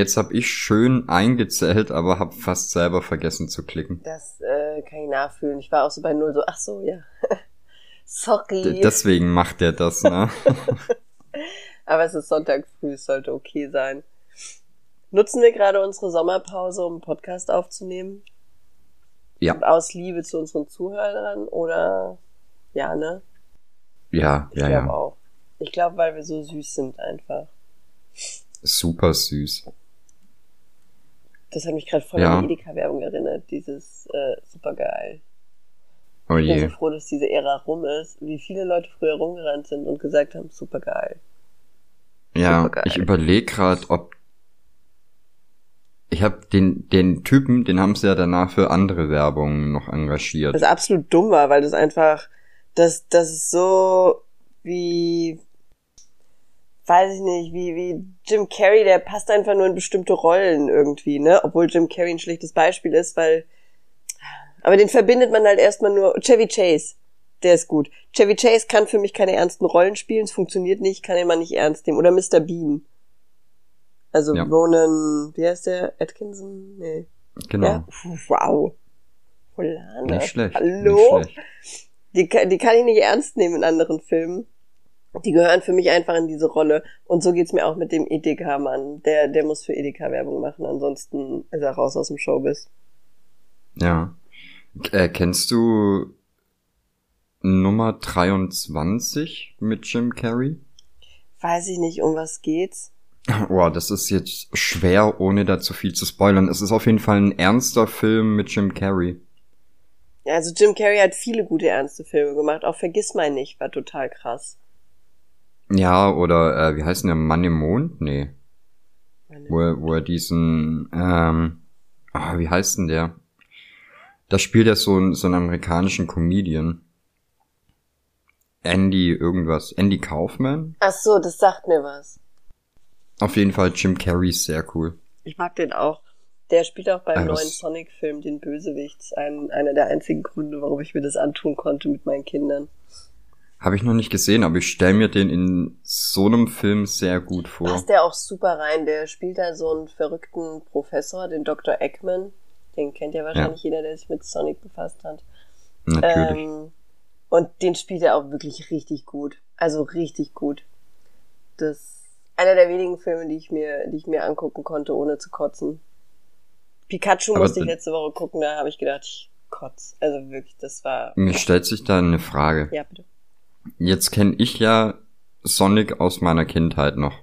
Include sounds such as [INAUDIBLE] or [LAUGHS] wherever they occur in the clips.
jetzt habe ich schön eingezählt, aber habe fast selber vergessen zu klicken. Das äh, kann ich nachfühlen. Ich war auch so bei null so, ach so, ja. [LAUGHS] Sorry. D deswegen macht er das, ne? [LAUGHS] aber es ist Sonntag früh, es sollte okay sein. Nutzen wir gerade unsere Sommerpause, um einen Podcast aufzunehmen? Ja. Aus Liebe zu unseren Zuhörern oder ja, ne? Ja, Ich ja, ja. auch. Ich glaube, weil wir so süß sind einfach. Super süß. Das hat mich gerade voll Ja. an die Edeka-Werbung erinnert. Dieses äh, supergeil. Oh Ich bin je. so froh, dass diese Ära rum ist. Wie viele Leute früher rumgerannt sind und gesagt haben, supergeil. Ja, Supergeil. ich überlege gerade, ob ich habe den den Typen, den haben sie ja danach für andere Werbungen noch engagiert. Das absolut dumm war, weil das einfach, das, das ist so wie, weiß ich nicht, wie, wie Jim Carrey, der passt einfach nur in bestimmte Rollen irgendwie, ne? Obwohl Jim Carrey ein schlechtes Beispiel ist, weil, aber den verbindet man halt erstmal nur, Chevy Chase, der ist gut. Chevy Chase kann für mich keine ernsten Rollen spielen, es funktioniert nicht, kann ihn mal nicht ernst nehmen. Oder Mr. Bean. Also Ja. Ronan, wie heißt der? Atkinson? Nee. Genau. Ja? Wow. Holane. Nicht schlecht. Hallo? Nicht schlecht. Die, kann- die kann ich nicht ernst nehmen in anderen Filmen. Die gehören für mich einfach in diese Rolle. Und so geht's mir auch mit dem Edeka-Mann. Der, der muss für Edeka Werbung machen, ansonsten ist er raus aus dem Showbiz. Ja. Äh, kennst du Nummer 23 mit Jim Carrey? Weiß ich nicht, um was geht's. Boah, das ist jetzt schwer, ohne da zu viel zu spoilern. Es ist auf jeden Fall ein ernster Film mit Jim Carrey. Ja, Also Jim Carrey hat viele gute ernste Filme gemacht. Auch Vergiss mein nicht war total krass. Ja, oder äh, wie heißt denn der Mann im Mond? Nee. Wo er, wo er diesen, ähm, ah, wie heißt denn der? Da spielt er so, einen- so einen amerikanischen Comedian. Andy irgendwas. Andy Kaufman? Ach so, das sagt mir was. Auf jeden Fall Jim Carrey ist sehr cool. Ich mag den auch. Der spielt auch beim Ah, neuen Sonic-Film den Bösewicht. Ein, einer der einzigen Gründe, warum ich mir das antun konnte mit meinen Kindern. Habe ich noch nicht gesehen, aber ich stelle mir den in so einem Film sehr gut vor. Passt der auch super rein. Der spielt da so einen verrückten Professor, den Dr. Eggman. Den kennt ja wahrscheinlich jeder, der sich mit Sonic befasst hat. Natürlich. Ähm, und den spielt er auch wirklich richtig gut. Also richtig gut. Das ist einer der wenigen Filme, die ich mir, die ich mir angucken konnte, ohne zu kotzen. Pikachu Aber musste ich letzte Woche gucken, da habe ich gedacht, ich kotz. Also wirklich, das war. Mir stellt sich da eine Frage. Ja, bitte. Jetzt kenne ich ja Sonic aus meiner Kindheit noch.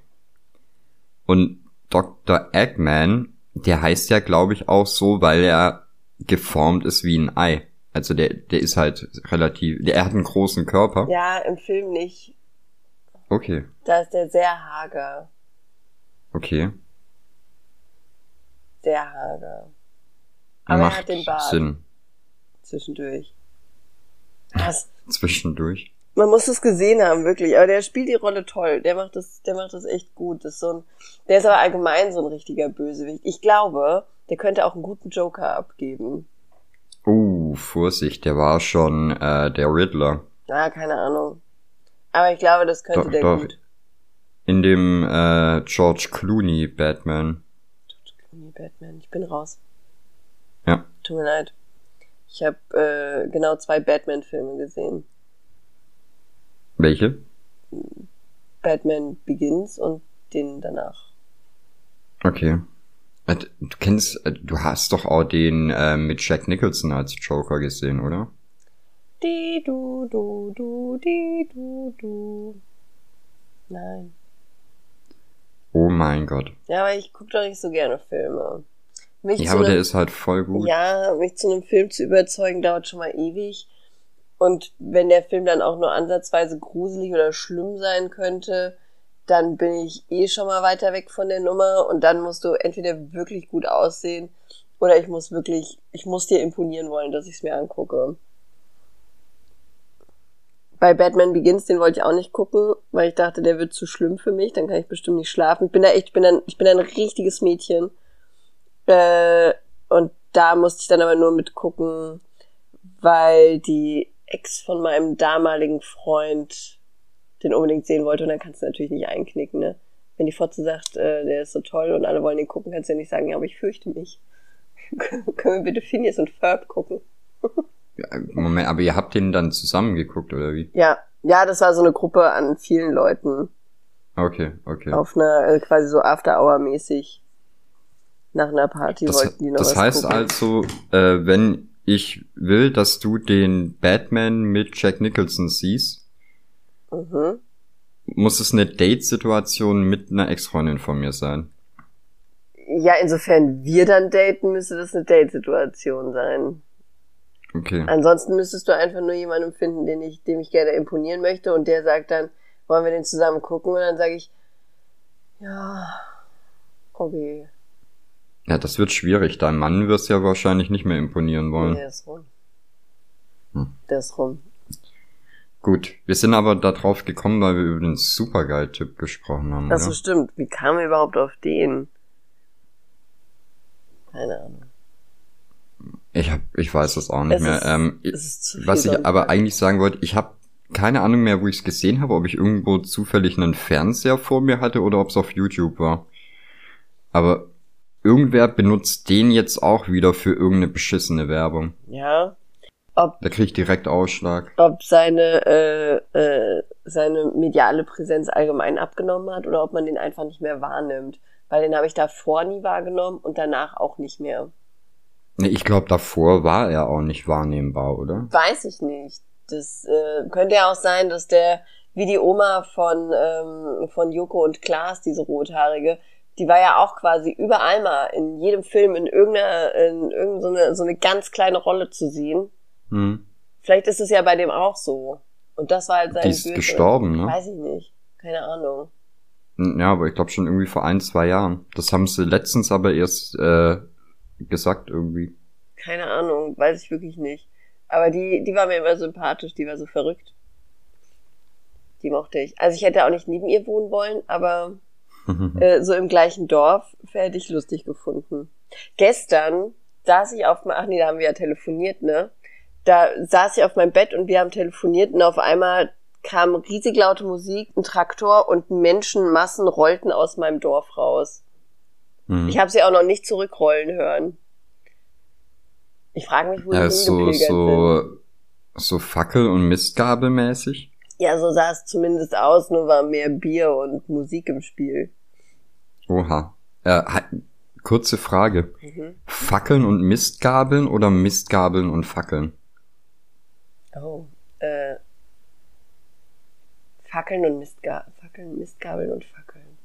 Und Dr. Eggman, der heißt ja, glaube ich, auch so, weil er geformt ist wie ein Ei. Also der, der ist halt relativ, der, er hat einen großen Körper. Ja, im Film nicht. Okay, Da ist der sehr hager. okay. Sehr hager. Aber Macht er hat den Bart Sinn. zwischendurch. Das, Zwischendurch. Man muss es gesehen haben, wirklich. Aber der spielt die Rolle toll. Der macht das, der macht das echt gut. Das ist so ein, der ist aber allgemein so ein richtiger Bösewicht. Ich glaube, der könnte auch einen guten Joker abgeben. Uh, Vorsicht, der war schon äh, der Riddler. Ah, keine Ahnung. Aber ich glaube, das könnte Doch, der doch. gut. In dem äh, George Clooney Batman. Nee, Batman, ich bin raus. Ja. Tut mir leid. Ich habe äh, genau zwei Batman-Filme gesehen. Welche? Batman Begins und den danach. Okay. Äh, Du kennst, äh, du hast doch auch den äh, mit Jack Nicholson als Joker gesehen, oder? Die du du du die du du. Nein. Oh mein Gott. Ja, aber ich gucke doch nicht so gerne Filme. Mich Ja, aber der einem- ist halt voll gut. Ja, mich zu einem Film zu überzeugen, dauert schon mal ewig. Und wenn der Film dann auch nur ansatzweise gruselig oder schlimm sein könnte, dann bin ich eh schon mal weiter weg von der Nummer und dann musst du entweder wirklich gut aussehen oder ich muss wirklich, ich muss dir imponieren wollen, dass ich es mir angucke. Bei Batman Begins, den wollte ich auch nicht gucken, weil ich dachte, der wird zu schlimm für mich, dann kann ich bestimmt nicht schlafen. Ich bin da echt, ich bin ein, ich bin ein richtiges Mädchen. Äh, und da musste ich dann aber nur mitgucken, weil die Ex von meinem damaligen Freund den unbedingt sehen wollte und dann kannst du natürlich nicht einknicken, ne? Wenn die Fotze sagt, äh, der ist so toll und alle wollen den gucken, kannst du ja nicht sagen, ja, aber ich fürchte mich. [LAUGHS] Können wir bitte Phineas und Ferb gucken? Ja, Moment, aber ihr habt den dann zusammen geguckt, oder wie? Ja, ja, das war so eine Gruppe an vielen Leuten Okay, okay. auf einer äh, quasi so After-Hour-mäßig nach einer Party Das, wollten die noch das heißt gucken. also, äh, wenn ich will, dass du den Batman mit Jack Nicholson siehst, Mhm. muss es eine Date-Situation mit einer Ex-Freundin von mir sein. Ja, insofern wir dann daten, müsste das eine Date-Situation sein. Okay. Ansonsten müsstest du einfach nur jemanden finden, den ich, dem ich gerne imponieren möchte und der sagt dann, wollen wir den zusammen gucken? Und dann sage ich, ja, okay, Ja, das wird schwierig. Dein Mann wirst ja wahrscheinlich nicht mehr imponieren wollen. der ist rum. Hm. Der ist rum. Gut, wir sind aber darauf gekommen, weil wir über den Supergeil-Typ gesprochen haben. So, oder? stimmt. Wie kamen wir überhaupt auf den? Keine Ahnung. Ich hab, ich weiß das auch nicht Es mehr. ist- ähm, es zu was ich aber eigentlich sagen wollte, ich habe keine Ahnung mehr, wo ich es gesehen habe, ob ich irgendwo zufällig einen Fernseher vor mir hatte oder ob es auf YouTube war. Aber irgendwer benutzt den jetzt auch wieder für irgendeine beschissene Werbung. Ja. Ob, Da krieg ich direkt Ausschlag. ob seine, äh, äh, seine mediale Präsenz allgemein abgenommen hat oder ob man den einfach nicht mehr wahrnimmt. Weil den habe ich davor nie wahrgenommen und danach auch nicht mehr. Nee, ich glaube, davor war er auch nicht wahrnehmbar, oder? Weiß ich nicht. Das äh, könnte ja auch sein, dass der, wie die Oma von, ähm, von Joko und Klaas, diese rothaarige, die war ja auch quasi überall mal in jedem Film in irgendeiner, in irgendeine so eine, so eine ganz kleine Rolle zu sehen. Hm. Vielleicht ist es ja bei dem auch so. Und das war halt sein Die ist Böse. gestorben, ne? Weiß ich nicht. Keine Ahnung. Ja, aber ich glaube schon irgendwie vor ein, zwei Jahren. Das haben sie letztens aber erst äh, gesagt irgendwie. Keine Ahnung. Weiß ich wirklich nicht. Aber die, die war mir immer sympathisch. Die war so verrückt. Die mochte ich. Also ich hätte auch nicht neben ihr wohnen wollen, aber [LAUGHS] äh, so im gleichen Dorf hätte ich lustig gefunden. Gestern saß ich auf, ach nee, da haben wir ja telefoniert, ne? Da saß ich auf meinem Bett und wir haben telefoniert und auf einmal kam riesig laute Musik, ein Traktor und Menschenmassen rollten aus meinem Dorf raus. Hm. Ich habe sie auch noch nicht zurückrollen hören. Ich frage mich, wo ja, die so, sind. so, so Fackel- und Mistgabelmäßig. Ja, so sah es zumindest aus, nur war mehr Bier und Musik im Spiel. Oha. Äh, kurze Frage. Mhm. Fackeln und Mistgabeln oder Mistgabeln und Fackeln? Oh, äh, Fackeln und Mistga Fackeln, Mistgabeln und Fackeln.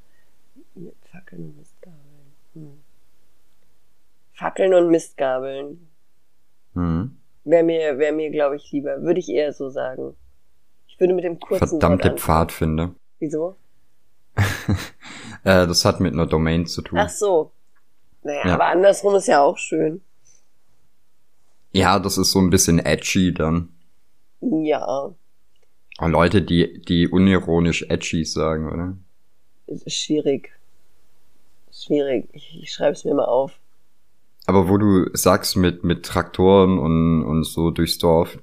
Mit Fackeln und Mistgabeln. Hm. Fackeln und Mistgabeln. Hm. Wäre mir, wäre mir, glaube ich, lieber. Würde ich eher so sagen. Ich würde mit dem kurzen Verdammte. Pfadfinder. Wieso? [LAUGHS] Äh, das hat mit einer Domain zu tun. Ach so. Naja, Ja. aber andersrum ist ja auch schön. Ja, das ist so ein bisschen edgy dann. Ja, Oh, Leute, die, die unironisch edgy sagen, oder? es ist schwierig. Schwierig. Ich, ich schreibe es mir mal auf. Aber wo du sagst mit, mit Traktoren und, und so durchs Dorf.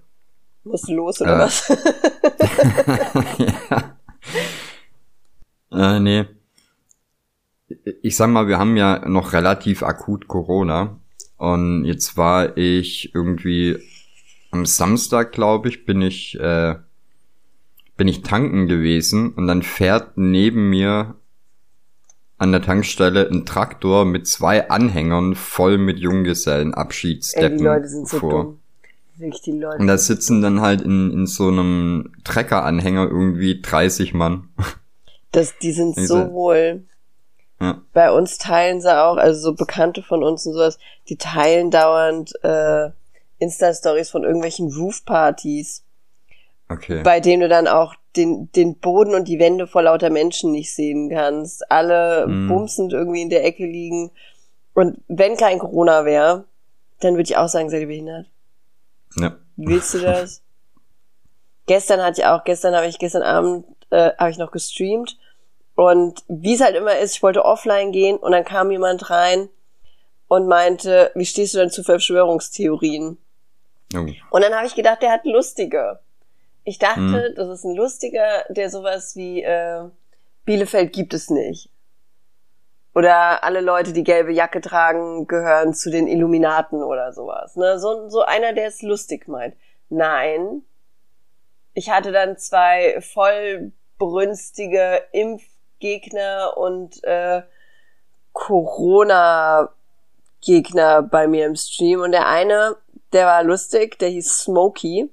Muss los oder Äh. was? [LAUGHS] [LAUGHS] ja. Äh, nee. Ich sag mal, wir haben ja noch relativ akut Corona. Und jetzt war ich irgendwie am Samstag, glaube ich, bin ich, äh, bin ich tanken gewesen und dann fährt neben mir an der Tankstelle ein Traktor mit zwei Anhängern voll mit Ey, Junggesellenabschiedsdeppen die Leute sind so vor. dumm. Wirklich, die Leute. Und da sitzen dann halt in, in so einem Treckeranhänger irgendwie 30 Mann. Das, die sind Diese- so wohl. Ja. Bei uns teilen sie auch, also so Bekannte von uns und sowas, die teilen dauernd äh, Insta-Stories von irgendwelchen Roof-Partys, Okay. bei denen du dann auch den, den Boden und die Wände vor lauter Menschen nicht sehen kannst. Alle Mm. bumsend irgendwie in der Ecke liegen. Und wenn kein Corona wäre, dann würde ich auch sagen, seid ihr behindert? Ja. Willst du das? [LAUGHS] gestern hatte ich auch, gestern habe ich, gestern Abend äh, habe ich noch gestreamt und wie es halt immer ist, ich wollte offline gehen und dann kam jemand rein und meinte, wie stehst du denn zu Verschwörungstheorien? Oh. Und dann habe ich gedacht, der hat lustige. Ich dachte, Mhm. das ist ein lustiger, der sowas wie äh, Bielefeld gibt es nicht. Oder alle Leute, die gelbe Jacke tragen, gehören zu den Illuminaten oder sowas. Ne? So, so einer, der es lustig meint. Nein. Ich hatte dann zwei voll brünstige Impfgegner und äh, Corona-Gegner bei mir im Stream. Und der eine, der war lustig, der hieß Smokey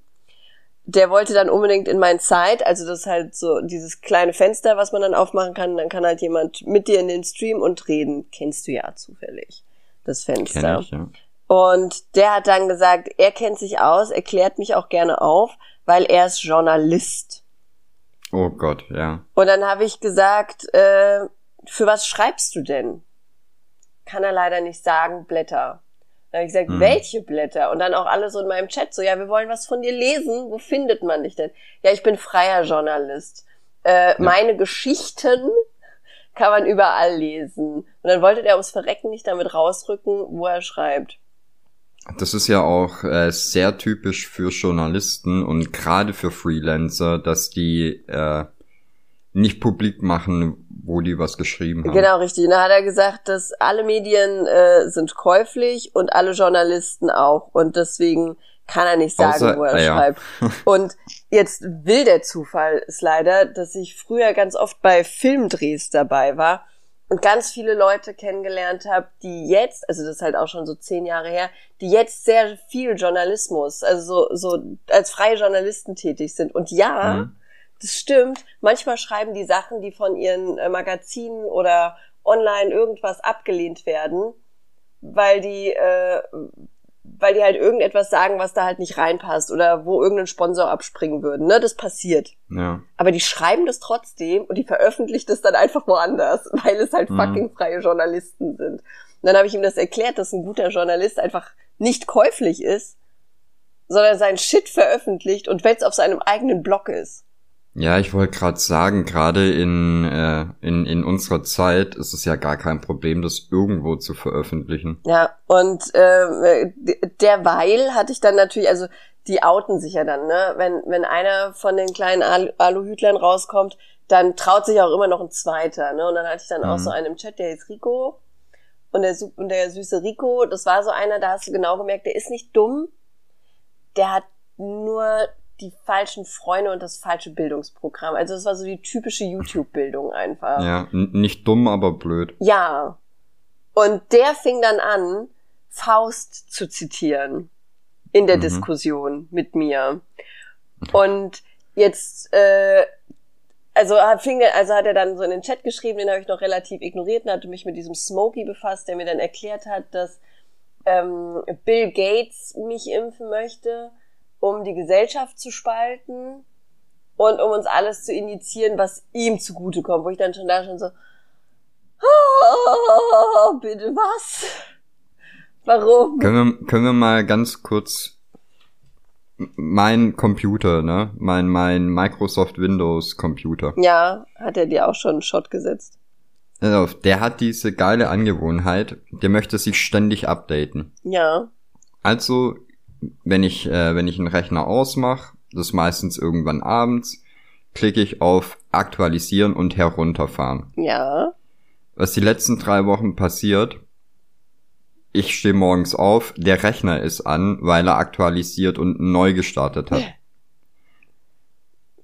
der wollte dann unbedingt in mein Zeit, also das ist halt so dieses kleine Fenster, was man dann aufmachen kann, dann kann halt jemand mit dir in den Stream und reden. Kennst du ja zufällig, das Fenster. Ich, ja. Und der hat dann gesagt, er kennt sich aus, erklärt mich auch gerne auf, weil er ist Journalist. Oh Gott, ja. Und dann habe ich gesagt, äh, für was schreibst du denn? Kann er leider nicht sagen, Blätter. Dann habe ich gesagt, mhm. welche Blätter? Und dann auch alle so in meinem Chat so, ja, wir wollen was von dir lesen. Wo findet man dich denn? Ja, ich bin freier Journalist. Äh, ja. Meine Geschichten kann man überall lesen. Und dann wollte der ums Verrecken nicht damit rausrücken, wo er schreibt. Das ist ja auch äh, sehr typisch für Journalisten und gerade für Freelancer, dass die äh, nicht publik machen, wo die was geschrieben haben. Genau, richtig. Und da hat er gesagt, dass alle Medien äh, sind käuflich und alle Journalisten auch. Und deswegen kann er nicht sagen, Außer, wo er ah, schreibt. Ja. [LAUGHS] und jetzt will der Zufall ist leider, dass ich früher ganz oft bei Filmdrehs dabei war und ganz viele Leute kennengelernt habe, die jetzt, also das ist halt auch schon so zehn Jahre her, die jetzt sehr viel Journalismus, also so, so als freie Journalisten tätig sind. Und ja, mhm das stimmt. Manchmal schreiben die Sachen, die von ihren äh, Magazinen oder online irgendwas abgelehnt werden, weil die, äh, weil die halt irgendetwas sagen, was da halt nicht reinpasst oder wo irgendein Sponsor abspringen würde. Ne, das passiert. Ja. Aber die schreiben das trotzdem und die veröffentlichen das dann einfach woanders, [LAUGHS] weil es halt mhm. fucking freie Journalisten sind. Und dann habe ich ihm das erklärt, dass ein guter Journalist einfach nicht käuflich ist, sondern seinen Shit veröffentlicht und wenn es auf seinem eigenen Blog ist. Ja, ich wollte gerade sagen, gerade in, äh, in, in unserer Zeit ist es ja gar kein Problem, das irgendwo zu veröffentlichen. Ja, und äh, derweil hatte ich dann natürlich, also die outen sich ja dann, ne? Wenn, wenn einer von den kleinen Al Aluhütlern rauskommt, dann traut sich auch immer noch ein zweiter, ne? Und dann hatte ich dann mhm. auch so einen im Chat, der ist Rico. Und der, und der süße Rico, das war so einer, da hast du genau gemerkt, der ist nicht dumm. Der hat nur die falschen Freunde und das falsche Bildungsprogramm. Also es war so die typische YouTube-Bildung einfach. Ja, nicht dumm, aber blöd. Ja. Und der fing dann an, Faust zu zitieren in der mhm. Diskussion mit mir. Und jetzt, äh, also hat, fing, also hat er dann so in den Chat geschrieben, den habe ich noch relativ ignoriert und hatte mich mit diesem Smokey befasst, der mir dann erklärt hat, dass ähm, Bill Gates mich impfen möchte um die Gesellschaft zu spalten und um uns alles zu initiieren, was ihm zugutekommt, wo ich dann schon da schon so, oh, bitte was? Warum? Können wir, können wir mal ganz kurz mein Computer, ne? Mein, mein Microsoft Windows Computer. Ja, hat er dir auch schon einen Shot gesetzt. Also, der hat diese geile Angewohnheit, der möchte sich ständig updaten. Ja. Also wenn ich, äh, wenn ich einen Rechner ausmache, das ist meistens irgendwann abends, klicke ich auf Aktualisieren und herunterfahren. Ja. Was die letzten drei Wochen passiert, ich stehe morgens auf, der Rechner ist an, weil er aktualisiert und neu gestartet hat.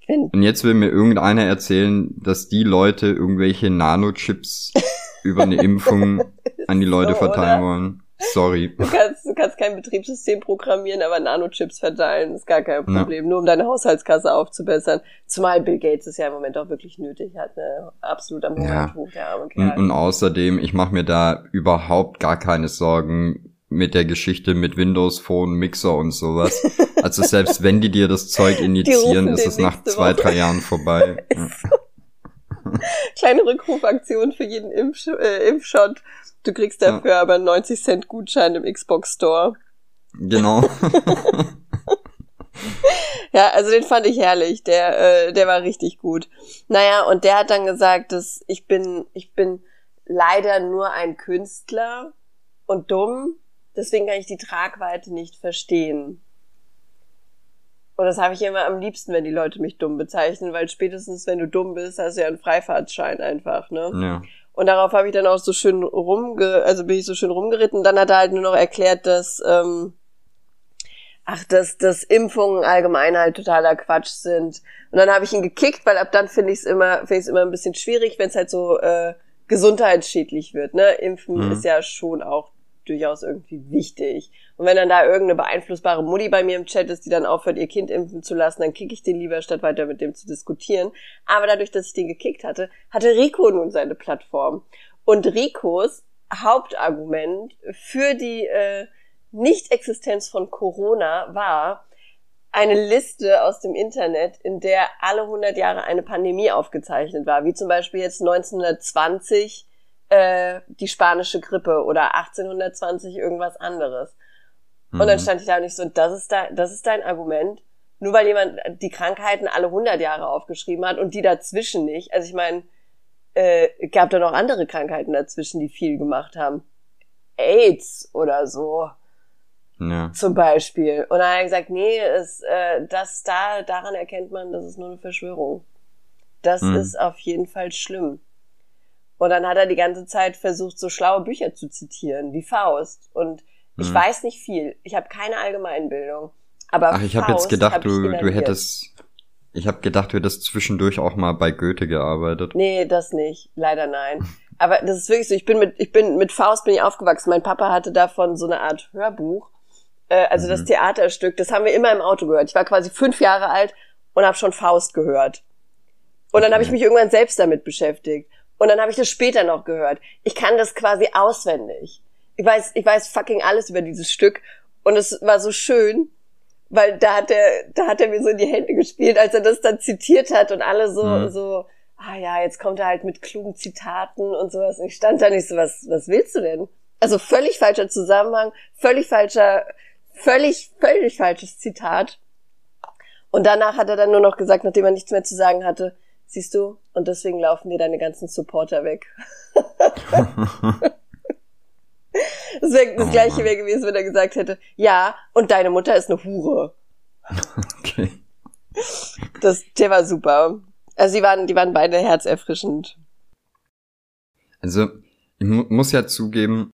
Und jetzt will mir irgendeiner erzählen, dass die Leute irgendwelche Nanochips [LAUGHS] über eine Impfung an die Leute so, verteilen oder? wollen. Sorry. [LAUGHS] Du kannst, du kannst kein Betriebssystem programmieren, aber Nanochips verteilen ist gar kein Problem. Ja. Nur um deine Haushaltskasse aufzubessern. Zumal Bill Gates es ja im Moment auch wirklich nötig hat. Ne? Absolut am Moment hoch, der arme Kerl. Und, und außerdem, ich mache mir da überhaupt gar keine Sorgen mit der Geschichte mit Windows Phone, Mixer und sowas. Also selbst [LAUGHS] wenn die dir das Zeug initiieren, ist es nach zwei, drei Jahren vorbei. [LAUGHS] [LAUGHS] Kleine Rückrufaktion für jeden Impf äh, Impfshot. Du kriegst dafür ja. aber 90 Cent Gutschein im Xbox Store. Genau. [LAUGHS] ja, also den fand ich herrlich. Der, äh, der war richtig gut. Naja, und der hat dann gesagt, dass ich bin, ich bin leider nur ein Künstler und dumm. Deswegen kann ich die Tragweite nicht verstehen. Und das habe ich immer am liebsten, wenn die Leute mich dumm bezeichnen, weil spätestens wenn du dumm bist, hast du ja einen Freifahrtschein einfach, ne? Ja. Und darauf habe ich dann auch so schön rumge, also bin ich so schön rumgeritten. Dann hat er halt nur noch erklärt, dass, ähm, ach, dass, dass Impfungen allgemein halt totaler Quatsch sind. Und dann habe ich ihn gekickt, weil ab dann finde ich es immer, finde ich es immer ein bisschen schwierig, wenn es halt so äh, gesundheitsschädlich wird. Ne? Impfen mhm. ist ja schon auch durchaus irgendwie wichtig. Und wenn dann da irgendeine beeinflussbare Mutti bei mir im Chat ist, die dann aufhört, ihr Kind impfen zu lassen, dann kicke ich den lieber, statt weiter mit dem zu diskutieren. Aber dadurch, dass ich den gekickt hatte, hatte Rico nun seine Plattform. Und Ricos Hauptargument für die äh, Nicht-Existenz von Corona war eine Liste aus dem Internet, in der alle 100 Jahre eine Pandemie aufgezeichnet war, wie zum Beispiel jetzt 1920 äh, die spanische Grippe oder 1820 irgendwas anderes. Mhm. Und dann mhm. stand ich da und ich so, das ist, da, das ist dein Argument. Nur weil jemand die Krankheiten alle 100 Jahre aufgeschrieben hat und die dazwischen nicht. Also ich meine, äh, gab da noch andere Krankheiten dazwischen, die viel gemacht haben. AIDS oder so. Ja. Zum Beispiel. Und dann hat er gesagt, nee, es, äh, das da, daran erkennt man, das ist nur eine Verschwörung. Das mhm. ist auf jeden Fall schlimm. Und dann hat er die ganze Zeit versucht, so schlaue Bücher zu zitieren, wie Faust. Und ich mhm. weiß nicht viel. Ich habe keine Allgemeinbildung. Aber Ach, ich habe jetzt gedacht, du, du hättest. Ich habe gedacht, du hättest zwischendurch auch mal bei Goethe gearbeitet. Nee, das nicht. Leider nein. Aber das ist wirklich so. Ich bin mit, ich bin mit Faust bin ich aufgewachsen. Mein Papa hatte davon so eine Art Hörbuch. Äh, also mhm. das Theaterstück. Das haben wir immer im Auto gehört. Ich war quasi fünf Jahre alt und habe schon Faust gehört. Und dann okay. habe ich mich irgendwann selbst damit beschäftigt. Und dann habe ich das später noch gehört. Ich kann das quasi auswendig. Ich weiß, ich weiß fucking alles über dieses Stück. Und es war so schön, weil da hat er, da hat er mir so in die Hände gespielt, als er das dann zitiert hat und alle so, mhm. so, ah ja, jetzt kommt er halt mit klugen Zitaten und sowas. Und ich stand da nicht so, was, was willst du denn? Also völlig falscher Zusammenhang, völlig falscher, völlig, völlig falsches Zitat. Und danach hat er dann nur noch gesagt, nachdem er nichts mehr zu sagen hatte, Siehst du? Und deswegen laufen dir deine ganzen Supporter weg. [LAUGHS] das wär, das oh, gleiche wäre gewesen, wenn er gesagt hätte, ja, und deine Mutter ist eine Hure. [LAUGHS] Okay. Das, der war super. Also die waren, die waren beide herzerfrischend. Also, ich mu muss ja zugeben,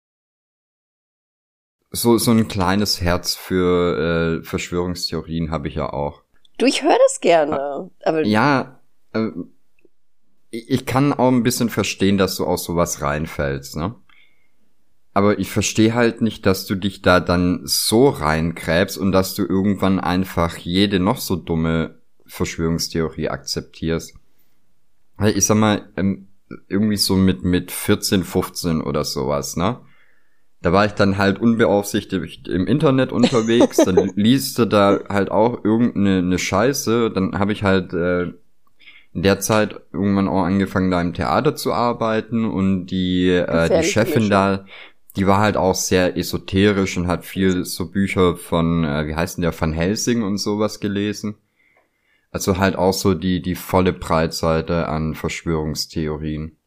so, so ein kleines Herz für äh, Verschwörungstheorien habe ich ja auch. Du, ich höre das gerne. Aber ja, äh, ich kann auch ein bisschen verstehen, dass du aus sowas reinfällst, ne? Aber ich verstehe halt nicht, dass du dich da dann so reinkräbst und dass du irgendwann einfach jede noch so dumme Verschwörungstheorie akzeptierst. Ich sag mal, ähm, irgendwie so mit, mit 14, 15 oder sowas, ne? Da war ich dann halt unbeaufsichtigt im Internet unterwegs, dann [LAUGHS] liest du da halt auch irgendeine Scheiße, dann habe ich halt äh, in der Zeit irgendwann auch angefangen, da im Theater zu arbeiten und die, äh, die Chefin da, die war halt auch sehr esoterisch und hat viel so Bücher von, äh, wie heißt denn der, Van Helsing und sowas gelesen. Also halt auch so die, die volle Breitseite an Verschwörungstheorien.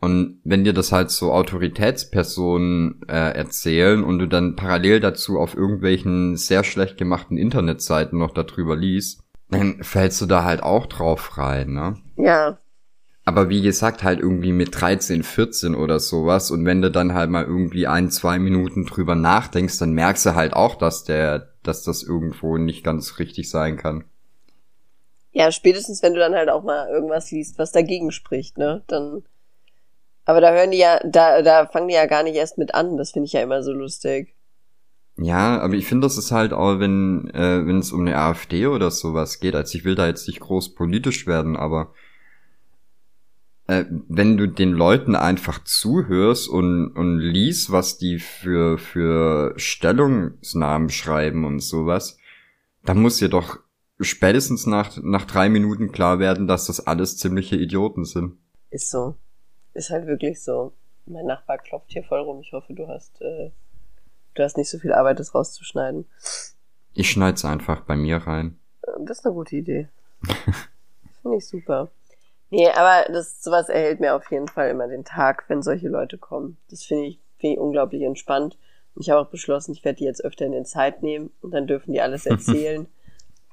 Und wenn dir das halt so Autoritätspersonen äh, erzählen und du dann parallel dazu auf irgendwelchen sehr schlecht gemachten Internetseiten noch darüber liest, dann fällst du da halt auch drauf rein, ne? Ja. Aber wie gesagt, halt irgendwie mit 13, 14 oder sowas. Und wenn du dann halt mal irgendwie ein, zwei Minuten drüber nachdenkst, dann merkst du halt auch, dass der, dass das irgendwo nicht ganz richtig sein kann. Ja, spätestens wenn du dann halt auch mal irgendwas liest, was dagegen spricht, ne? Dann. Aber da hören die ja, da, da fangen die ja gar nicht erst mit an. Das finde ich ja immer so lustig. Ja, aber ich finde, das ist halt auch, wenn äh, wenn es um eine AfD oder sowas geht, also ich will da jetzt nicht groß politisch werden, aber äh, wenn du den Leuten einfach zuhörst und, und liest, was die für, für Stellungsnamen schreiben und sowas, dann muss dir doch spätestens nach, nach drei Minuten klar werden, dass das alles ziemliche Idioten sind. Ist so. Ist halt wirklich so. Mein Nachbar klopft hier voll rum. Ich hoffe, du hast äh, Du hast nicht so viel Arbeit, das rauszuschneiden. Ich schneid's einfach bei mir rein. Das ist eine gute Idee. [LAUGHS] Finde ich super. Nee, aber das, sowas erhält mir auf jeden Fall immer den Tag, wenn solche Leute kommen. Das finde ich, finde ich unglaublich entspannt. Und ich habe auch beschlossen, ich werde die jetzt öfter in den Zeit nehmen und dann dürfen die alles [LAUGHS] erzählen.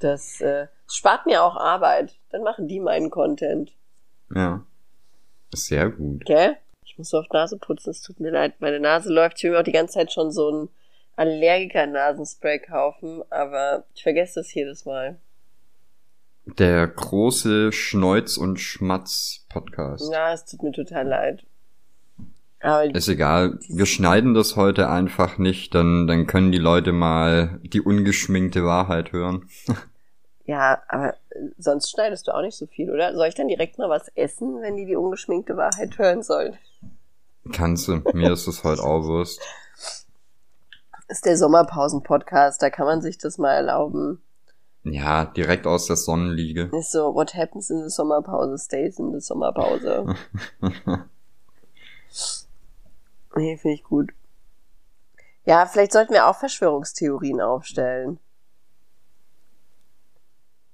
das, äh, spart mir auch Arbeit. Dann machen die meinen Content. Ja. Sehr gut. Gell? Ich muss so oft Nase putzen, es tut mir leid. Meine Nase läuft. Ich will mir auch die ganze Zeit schon so ein Allergiker-Nasenspray kaufen, aber ich vergesse das jedes Mal. Der große Schneuz- und Schmatz-Podcast. Ja, es tut mir total leid. Aber Ist egal. Wir schneiden das heute einfach nicht, dann, dann können die Leute mal die ungeschminkte Wahrheit hören. [LAUGHS] ja, aber sonst schneidest du auch nicht so viel, oder? Soll ich dann direkt mal was essen, wenn die die ungeschminkte Wahrheit hören sollen? Kannst du. Mir ist es heute auch Wurst. ist der Sommerpausen-Podcast, da kann man sich das mal erlauben. Ja, direkt aus der Sonnenliege. Ist so, what happens in the Sommerpause stays in the Sommerpause. [LAUGHS] nee, finde ich gut. Ja, vielleicht sollten wir auch Verschwörungstheorien aufstellen.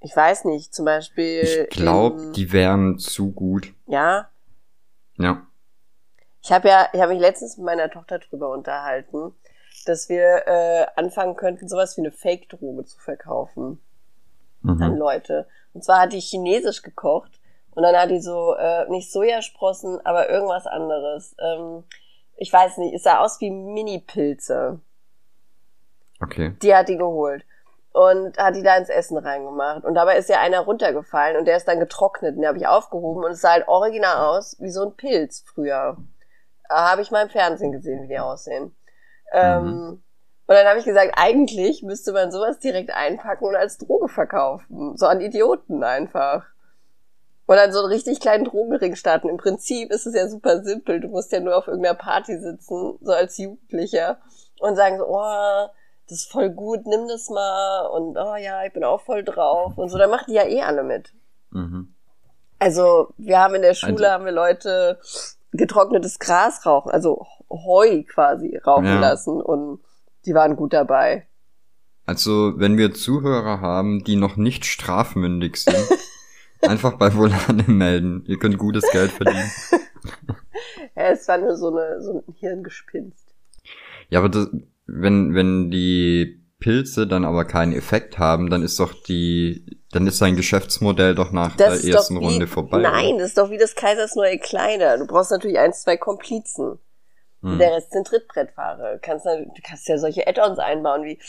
Ich weiß nicht, zum Beispiel. Ich glaube, die wären zu gut. Ja, Ja. Ich habe ja, ich habe mich letztens mit meiner Tochter drüber unterhalten, dass wir äh, anfangen könnten, sowas wie eine Fake-Droge zu verkaufen an Mhm. Leute. Und zwar hat die chinesisch gekocht und dann hat die so äh, nicht Sojasprossen, aber irgendwas anderes. Ähm, ich weiß nicht, es sah aus wie Mini-Pilze. Okay. Die hat die geholt und hat die da ins Essen reingemacht. Und dabei ist ja einer runtergefallen und der ist dann getrocknet. Den habe ich aufgehoben und es sah halt original aus wie so ein Pilz früher. Äh, Habe ich mal im Fernsehen gesehen, wie die aussehen. Ähm, und dann habe ich gesagt, eigentlich müsste man sowas direkt einpacken und als Droge verkaufen. So an Idioten einfach. Und dann so einen richtig kleinen Drogenring starten. Im Prinzip ist es ja super simpel. Du musst ja nur auf irgendeiner Party sitzen, so als Jugendlicher, und sagen so, oh, das ist voll gut, nimm das mal. Und oh ja, ich bin auch voll drauf. Und so, dann machen die ja eh alle mit. Mhm. Also, wir haben in der Schule, Also- haben wir Leute getrocknetes Gras rauchen, also Heu quasi rauchen Ja. lassen und die waren gut dabei. Also, wenn wir Zuhörer haben, die noch nicht strafmündig sind, [LAUGHS] einfach bei Volane melden. Ihr könnt gutes Geld verdienen. [LAUGHS] Ja, es war nur so, eine, so ein Hirngespinst. Ja, aber das, wenn, wenn die Pilze dann aber keinen Effekt haben, dann ist doch die, dann ist sein Geschäftsmodell doch nach Das der ersten wie, Runde vorbei. Nein, das ist doch wie das Kaisers neue Kleider. Du brauchst natürlich eins, zwei Komplizen. Hm. Der Rest sind Trittbrettfahrer. Du kannst, du kannst ja solche Add-ons einbauen wie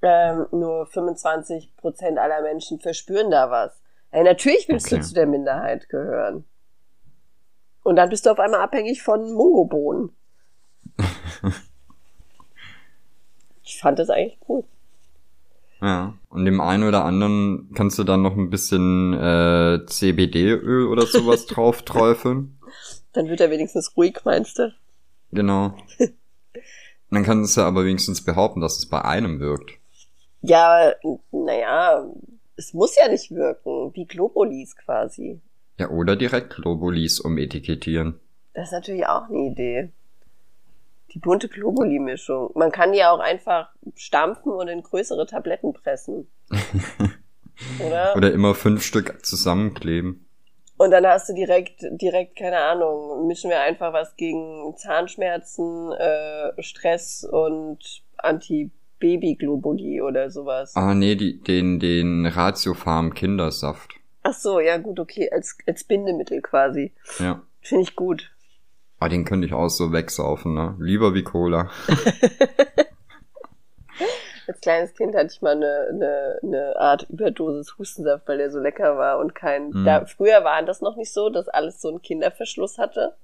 ähm, nur 25% aller Menschen verspüren da was. Ja, natürlich willst Okay. du zu der Minderheit gehören. Und dann bist du auf einmal abhängig von Mungobohnen. [LAUGHS] ich fand das eigentlich cool. Ja. Und dem einen oder anderen kannst du dann noch ein bisschen äh, CBD-Öl oder sowas [LAUGHS] drauf träufeln. Dann wird er wenigstens ruhig, meinst du? Genau. [LAUGHS] Dann kannst du aber wenigstens behaupten, dass es bei einem wirkt. Ja, naja, es muss ja nicht wirken. Wie Globulis quasi. Ja, oder direkt Globulis umetikettieren. Das ist natürlich auch eine Idee. Die bunte Globuli-Mischung. Man kann die ja auch einfach stampfen und in größere Tabletten pressen. [LAUGHS] Oder? Oder immer fünf Stück zusammenkleben. Und dann hast du direkt, direkt, keine Ahnung, mischen wir einfach was gegen Zahnschmerzen, äh, Stress und Anti-Baby-Globuli oder sowas. Ah, nee, die, den, den Ratiofarm Kindersaft. Ach so, ja gut, okay, als, als Bindemittel quasi. Ja. Finde ich gut. Ah, den könnte ich auch so wegsaufen, ne? Lieber wie Cola. [LAUGHS] Als kleines Kind hatte ich mal eine, eine, eine Art Überdosis Hustensaft, weil der so lecker war und kein. Mhm. Da, früher war das noch nicht so, dass alles so einen Kinderverschluss hatte.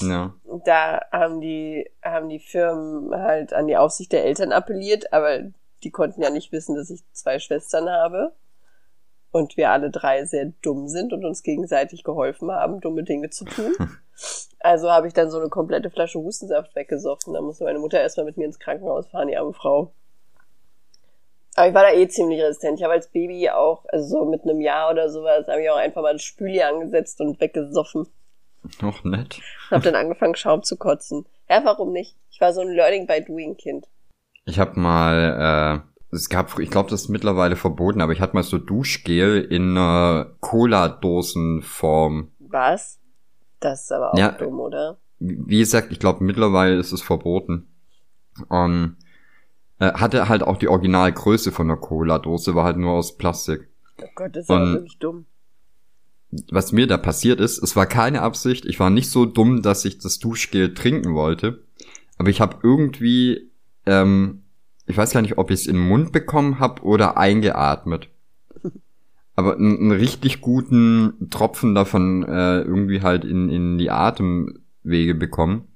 Ja. Da haben die, haben die Firmen halt an die Aufsicht der Eltern appelliert, aber die konnten ja nicht wissen, dass ich zwei Schwestern habe. Und wir alle drei sehr dumm sind und uns gegenseitig geholfen haben, dumme Dinge zu tun. [LAUGHS] Also habe ich dann so eine komplette Flasche Hustensaft weggesoffen. Da musste meine Mutter erstmal mit mir ins Krankenhaus fahren, die arme Frau. Aber ich war da eh ziemlich resistent. Ich habe als Baby auch, also so mit einem Jahr oder sowas, habe ich auch einfach mal das Spüli angesetzt und weggesoffen. Noch nett. Und habe dann [LAUGHS] angefangen, Schaum zu kotzen. Ja, warum nicht? Ich war so ein Learning by Doing Kind. Ich habe mal, äh, es gab, ich glaube, das ist mittlerweile verboten, aber ich hatte mal so Duschgel in äh, Cola-Dosenform. Was? Das ist aber auch Ja. dumm, oder? Wie gesagt, ich glaube, mittlerweile ist es verboten. Und äh, hatte halt auch die Originalgröße von der Cola-Dose, war halt nur aus Plastik. Oh Gott, das ist aber Und- wirklich dumm. was mir da passiert ist, es war keine Absicht. Ich war nicht so dumm, dass ich das Duschgel trinken wollte. Aber ich habe irgendwie, ähm, ich weiß gar nicht, ob ich es in den Mund bekommen habe oder eingeatmet. Aber einen, richtig guten Tropfen davon äh, irgendwie halt in, in die Atemwege bekommen.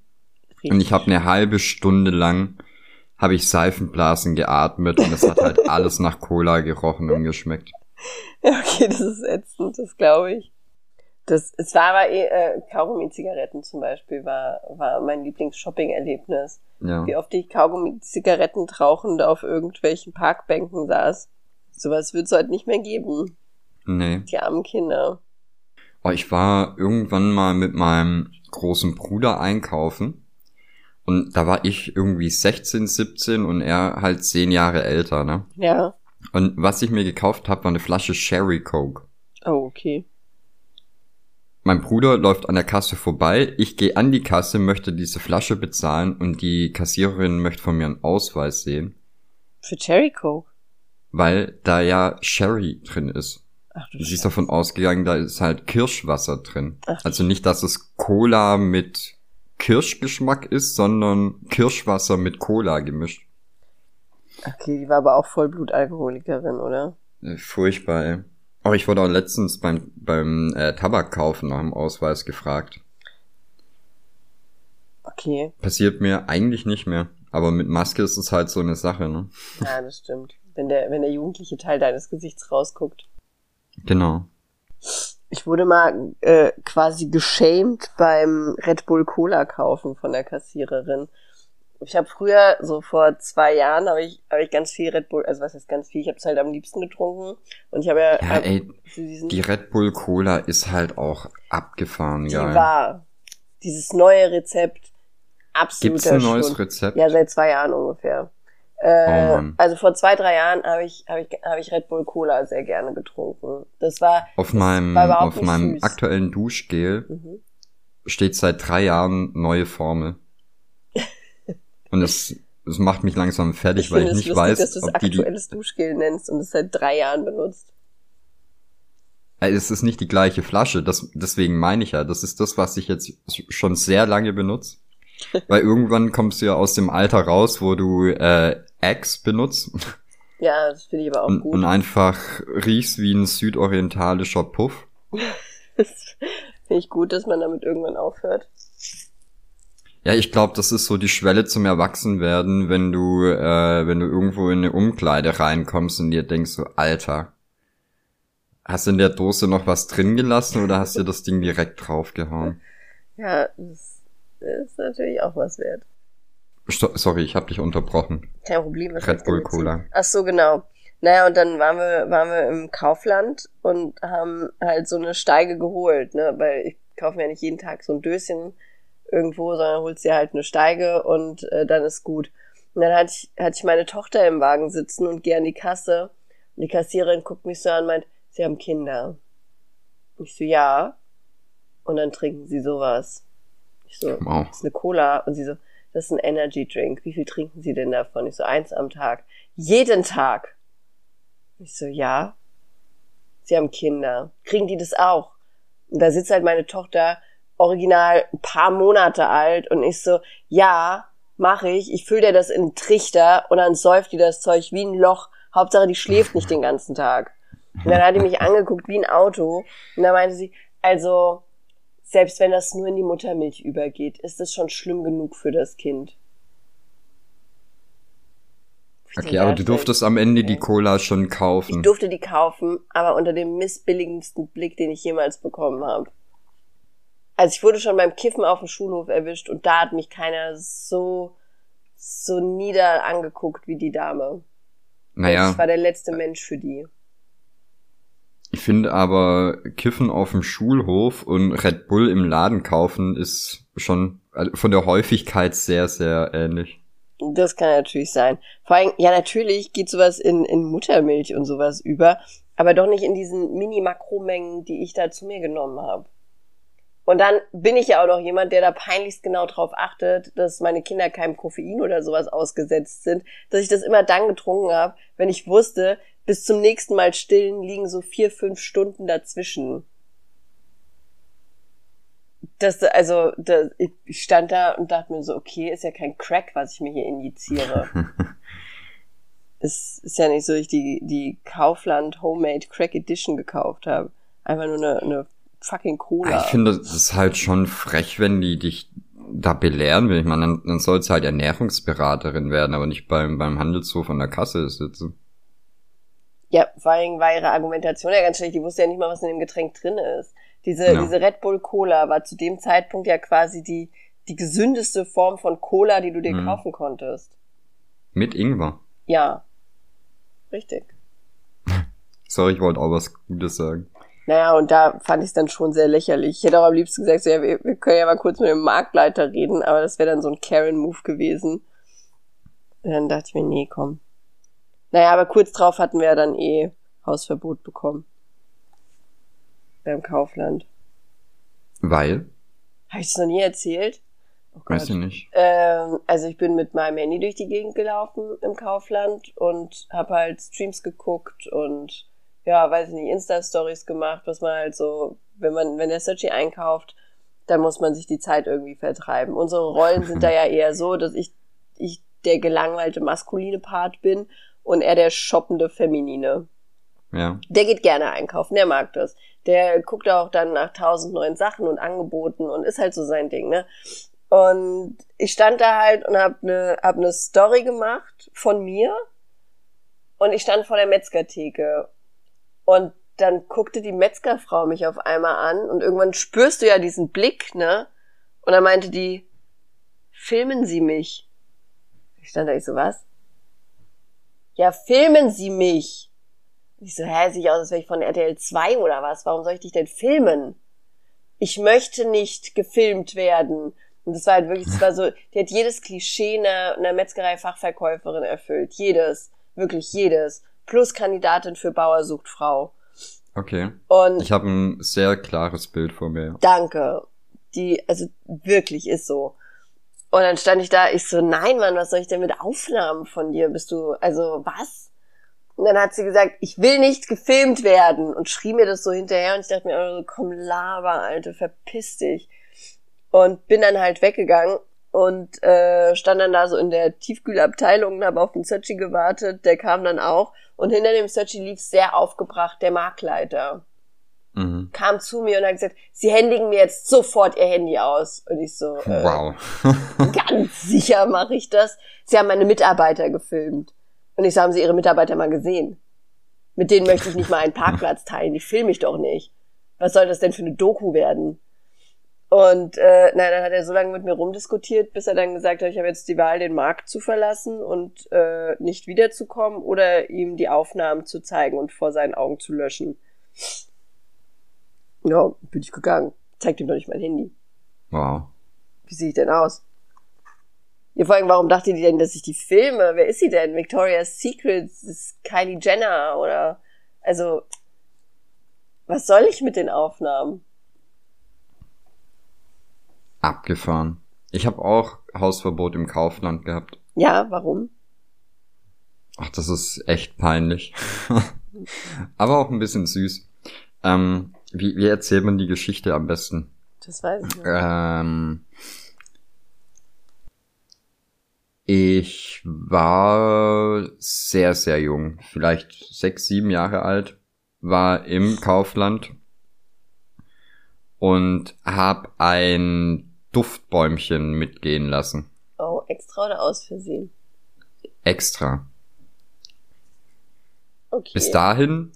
Und ich habe eine halbe Stunde lang habe ich Seifenblasen geatmet und es hat halt [LAUGHS] alles nach Cola gerochen und geschmeckt. Ja, okay, das ist ätzend, das glaube ich. Das, es war aber eh, äh, Kaugummi-Zigaretten zum Beispiel war, war mein Lieblings-Shopping-Erlebnis. Ja. Wie oft ich Kaugummi-Zigaretten rauchend auf irgendwelchen Parkbänken saß. Sowas wird es heute nicht mehr geben. Nee. Die armen Kinder. Oh, ich war irgendwann mal mit meinem großen Bruder einkaufen. Und da war ich irgendwie 16, 17 und er halt 10 Jahre älter, ne? Ja. Und was ich mir gekauft habe, war eine Flasche Sherry Coke. Oh, okay. Mein Bruder läuft an der Kasse vorbei, ich gehe an die Kasse, möchte diese Flasche bezahlen und die Kassiererin möchte von mir einen Ausweis sehen, Für Cherry Coke. weil da ja Sherry drin ist. Ach du Sie ist davon ausgegangen, da ist halt Kirschwasser drin. Ach. Also nicht, dass es Cola mit Kirschgeschmack ist, sondern Kirschwasser mit Cola gemischt. Okay, die war aber auch Vollblutalkoholikerin, oder? Äh, Furchtbar, ey. Aber ich wurde auch letztens beim, beim äh, Tabakkaufen nach dem Ausweis gefragt. Okay, Passiert mir eigentlich nicht mehr. Aber mit Maske ist es halt so eine Sache, ne? ja, das stimmt. Wenn der, wenn der jugendliche Teil deines Gesichts rausguckt. Genau. Ich wurde mal äh, quasi geschämt beim Red Bull Cola kaufen von der Kassiererin. Ich habe früher, so vor zwei Jahren, habe ich, hab ich ganz viel Red Bull, also was heißt ganz viel, ich habe es halt am liebsten getrunken. Und ich habe ja, Ja, hab ey, die Red Bull Cola ist halt auch abgefahren, die geil. war dieses neue Rezept absoluter Gibt's ein neues Schlund. Rezept? Ja, seit zwei Jahren ungefähr. Oh Äh, Mann. also vor zwei, drei Jahren habe ich, hab ich, hab ich Red Bull Cola sehr gerne getrunken. Das war, Auf das meinem, war auf meinem süß. aktuellen Duschgel Mhm. steht seit drei Jahren neue Formel. Und es, es macht mich langsam fertig, Ich weil ich nicht lustig, weiß, dass du es ob die, aktuelles Duschgel nennst und es seit drei Jahren benutzt. äh, es ist nicht die gleiche Flasche, das, deswegen meine ich ja, das ist das, was ich jetzt schon sehr lange benutze. [LAUGHS] Weil irgendwann kommst du ja aus dem Alter raus, wo du äh, Axe benutzt Ja, das finde ich aber auch und, gut. und einfach riechst wie ein südorientalischer Puff. [LAUGHS] Das finde ich gut, dass man damit irgendwann aufhört. Ja, ich glaube, das ist so die Schwelle zum Erwachsenwerden, wenn du, äh, wenn du irgendwo in eine Umkleide reinkommst und dir denkst so, Alter, hast du in der Dose noch was drin gelassen oder hast du das Ding direkt draufgehauen? Ja, das ist natürlich auch was wert. Sto sorry, ich habe dich unterbrochen. Kein Problem. was Red Bull Cola. Ach so, genau. Naja, und dann waren wir, waren wir im Kaufland und haben halt so eine Steige geholt, ne, weil ich kaufe mir ja nicht jeden Tag so ein Döschen irgendwo, sondern holst dir halt eine Steige und äh, dann ist gut. Und dann hatte ich, hatte ich meine Tochter im Wagen sitzen und gehe an die Kasse und die Kassiererin guckt mich so an und meint, sie haben Kinder. Ich so, ja. Und dann trinken sie sowas. Ich so, Wow. das ist eine Cola. Und sie so, das ist ein Energy Drink. Wie viel trinken Sie denn davon? Ich so, eins am Tag. Jeden Tag. Ich so, ja. Sie haben Kinder. Kriegen die das auch? Und da sitzt halt meine Tochter, original ein paar Monate alt, und ich so, ja, mache ich. Ich fülle dir das in einen Trichter und dann säuft die das Zeug wie ein Loch. Hauptsache, die schläft nicht den ganzen Tag. Und dann hat die mich angeguckt wie ein Auto. Und dann meinte sie, also, selbst wenn das nur in die Muttermilch übergeht, ist das schon schlimm genug für das Kind. Okay, aber du durftest am Ende die Cola schon Ich kaufen. durfte die kaufen, aber unter dem missbilligendsten Blick, den ich jemals bekommen habe. Also ich wurde schon beim Kiffen auf dem Schulhof erwischt und da hat mich keiner so so nieder angeguckt wie die Dame. Naja, Ich war der letzte Mensch für die. ich finde aber Kiffen auf dem Schulhof und Red Bull im Laden kaufen ist schon also von der Häufigkeit sehr, sehr ähnlich. Das kann natürlich sein. Vor allem, ja, natürlich geht sowas in, in Muttermilch und sowas über, aber doch nicht in diesen Mini-Makromengen, die ich da zu mir genommen habe. Und dann bin ich ja auch noch jemand, der da peinlichst genau drauf achtet, dass meine Kinder keinem Koffein oder sowas ausgesetzt sind, dass ich das immer dann getrunken habe, wenn ich wusste, bis zum nächsten Mal stillen liegen so vier, fünf Stunden dazwischen. das, also, das, ich stand da und dachte mir so, okay, ist ja kein Crack, was ich mir hier injiziere. [LAUGHS] es ist ja nicht so, dass ich die, die Kaufland Homemade Crack Edition gekauft habe. Einfach nur eine, eine fucking Cola. Ich finde, das ist halt schon frech, wenn die dich da belehren will. Ich meine, dann, dann soll es halt Ernährungsberaterin werden, aber nicht beim, beim Handelshof an der Kasse sitzen. Ja, vor allem war ihre Argumentation ja ganz schlecht. Die wusste ja nicht mal, was in dem Getränk drin ist. Diese, ja. diese Red Bull Cola war zu dem Zeitpunkt ja quasi die, die gesündeste Form von Cola, die du dir mhm. kaufen konntest. Mit Ingwer. Ja. Richtig. [LAUGHS] Sorry, ich wollte auch was Gutes sagen. Naja, und da fand ich es dann schon sehr lächerlich. Ich hätte auch am liebsten gesagt, so, ja, wir, wir können ja mal kurz mit dem Marktleiter reden, aber das wäre dann so ein Karen-Move gewesen. Und dann dachte ich mir, nee, komm. Naja, aber kurz drauf hatten wir ja dann eh Hausverbot bekommen. Beim Kaufland. Weil? Habe ich es noch nie erzählt? Oh Weiß ich nicht. Ähm, also ich bin mit meinem Handy durch die Gegend gelaufen im Kaufland und habe halt Streams geguckt und ja, weiß ich nicht, Insta-Stories gemacht, was man halt so, wenn man, wenn der Searchy einkauft, dann muss man sich die Zeit irgendwie vertreiben. Unsere Rollen sind da ja eher so, dass ich, ich der gelangweilte maskuline Part bin und er der shoppende feminine. Ja. Der geht gerne einkaufen, der mag das. Der guckt auch dann nach tausend neuen Sachen und Angeboten und ist halt so sein Ding, ne? Und ich stand da halt und hab ne, hab ne Story gemacht von mir und ich stand vor der Metzgertheke und dann guckte die Metzgerfrau mich auf einmal an und irgendwann spürst du ja diesen Blick, ne? Und dann meinte die, filmen Sie mich. Ich stand da, ich so, was? Ja, filmen Sie mich. Ich so, hä, sieht aus, als wäre ich von RTL 2 oder was? Warum soll ich dich denn filmen? Ich möchte nicht gefilmt werden. Und das war halt wirklich, das war so, die hat jedes Klischee einer, einer Metzgerei-Fachverkäuferin erfüllt. Jedes. Wirklich jedes plus Kandidatin für Bauer sucht Frau. Okay. Und ich habe ein sehr klares Bild vor mir. Danke. Die, also wirklich ist so. Und dann stand ich da, ich so, nein, Mann, was soll ich denn mit Aufnahmen von dir? Bist du, also was? Und dann hat sie gesagt, ich will nicht gefilmt werden und schrie mir das so hinterher und ich dachte mir, oh, komm, laber, Alte, verpiss dich. Und bin dann halt weggegangen und äh, stand dann da so in der Tiefkühlabteilung und habe auf den Searchy gewartet. Der kam dann auch und hinter dem Searchy lief sehr aufgebracht der Marktleiter. Mhm. Kam zu mir und hat gesagt, Sie händigen mir jetzt sofort Ihr Handy aus. Und ich so, äh, wow. [LAUGHS] ganz sicher mache ich das. Sie haben meine Mitarbeiter gefilmt. Und ich so, haben Sie Ihre Mitarbeiter mal gesehen? Mit denen möchte ich nicht mal einen [LAUGHS] Parkplatz teilen. Die filme ich doch nicht. Was soll das denn für eine Doku werden? Und äh, nein, dann hat er so lange mit mir rumdiskutiert, bis er dann gesagt hat, ich habe jetzt die Wahl, den Markt zu verlassen und äh, nicht wiederzukommen oder ihm die Aufnahmen zu zeigen und vor seinen Augen zu löschen. Ja, bin ich gegangen. Zeigt ihm doch nicht mein Handy. Wow. Wie sehe ich denn aus? Ja, vor allem, warum dachte die denn, dass ich die filme? Wer ist sie denn? Victoria's Secrets? Ist Kylie Jenner oder? Also, was soll ich mit den Aufnahmen? Abgefahren. Ich habe auch Hausverbot im Kaufland gehabt. Ja, warum? Ach, das ist echt peinlich. [LAUGHS] Aber auch ein bisschen süß. Ähm, wie, wie erzählt man die Geschichte am besten? Das weiß ich nicht. Ähm, ich war sehr, sehr jung, vielleicht sechs, sieben Jahre alt, war im Kaufland und hab ein Duftbäumchen mitgehen lassen. Oh, extra oder aus Versehen? Extra. Okay. Bis dahin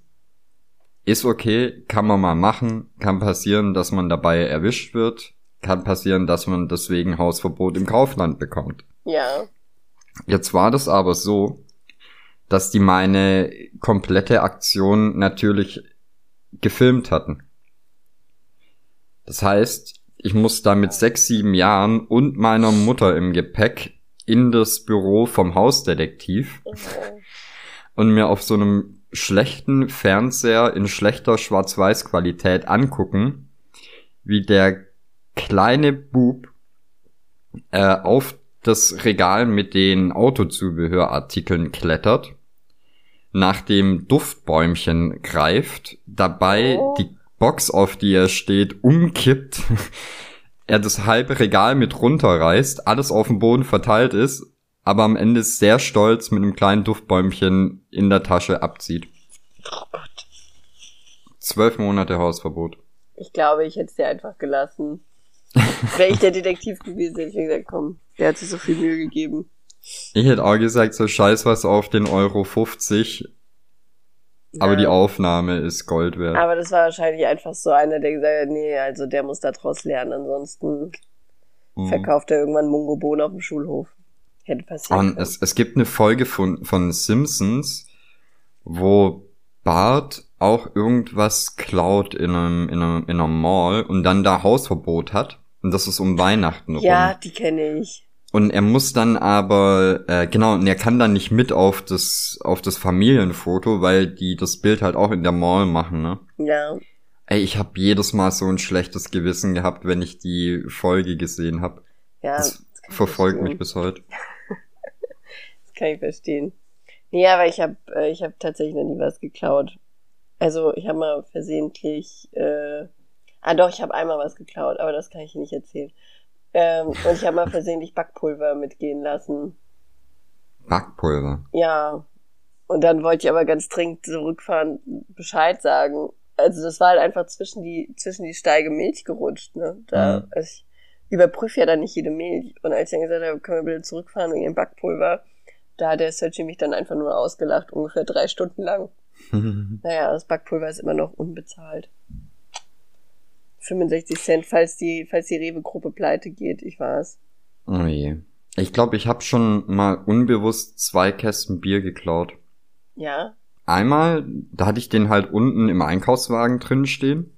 ist okay, kann man mal machen, kann passieren, dass man dabei erwischt wird, kann passieren, dass man deswegen Hausverbot im Kaufland bekommt. Ja. Jetzt war das aber so, dass die meine komplette Aktion natürlich gefilmt hatten. Das heißt, ich muss da mit sechs, sieben Jahren und meiner Mutter im Gepäck in das Büro vom Hausdetektiv und mir auf so einem schlechten Fernseher in schlechter Schwarz-Weiß-Qualität angucken, wie der kleine Bub äh, auf das Regal mit den Autozubehörartikeln klettert, nach dem Duftbäumchen greift, dabei oh. die Box, auf die er steht, umkippt, [LAUGHS] er das halbe Regal mit runterreißt, alles auf dem Boden verteilt ist, aber am Ende sehr stolz mit einem kleinen Duftbäumchen in der Tasche abzieht. Oh Gott. Zwölf Monate Hausverbot. Ich glaube, ich hätte es dir einfach gelassen. Wäre ich der [LAUGHS] Detektiv gewesen, hätte ich mir gesagt, komm, der hat sich so viel Mühe gegeben. Ich hätte auch gesagt, so scheiß was auf den Euro 50, aber Ja. die Aufnahme ist Gold wert. Aber das war wahrscheinlich einfach so einer, der gesagt hat, nee, also der muss da draus lernen, ansonsten Mhm. verkauft er irgendwann Mungo Bohnen auf dem Schulhof. Hätte passieren Und es, es gibt eine Folge von, von Simpsons, wo Bart auch irgendwas klaut in einem, in einem, in einer Mall und dann da Hausverbot hat. Und das ist um Weihnachten Ja, rum. die kenne ich. Und er muss dann aber, äh, genau, und er kann dann nicht mit auf das, auf das Familienfoto, weil die das Bild halt auch in der Mall machen, ne? Ja. Ey, ich habe jedes Mal so ein schlechtes Gewissen gehabt, wenn ich die Folge gesehen habe. Ja, Das das verfolgt mich bis heute. [LAUGHS] Das kann ich verstehen. Nee, aber ich habe äh, ich hab tatsächlich noch nie was geklaut. Also ich habe mal versehentlich, äh, ah doch, ich habe einmal was geklaut, aber das kann ich nicht erzählen. Ähm, und ich habe mal versehentlich Backpulver mitgehen lassen. Backpulver. Ja. Und dann wollte ich aber ganz dringend zurückfahren, Bescheid sagen. Also das war halt einfach zwischen die, zwischen die Steige Milch gerutscht, ne? Da, Mhm. also ich überprüfe ja dann nicht jede Milch. Und als ich dann gesagt habe, können wir bitte zurückfahren wegen dem Backpulver, da hat der Searchy mich dann einfach nur ausgelacht, ungefähr drei Stunden lang. [LAUGHS] Naja, das Backpulver ist immer noch unbezahlt. 65 Cent, falls die, falls die Rewe-Gruppe pleite geht, ich weiß. Oh je. Ich glaube, ich habe schon mal unbewusst zwei Kästen Bier geklaut. Ja? Einmal, da hatte ich den halt unten im Einkaufswagen drin stehen.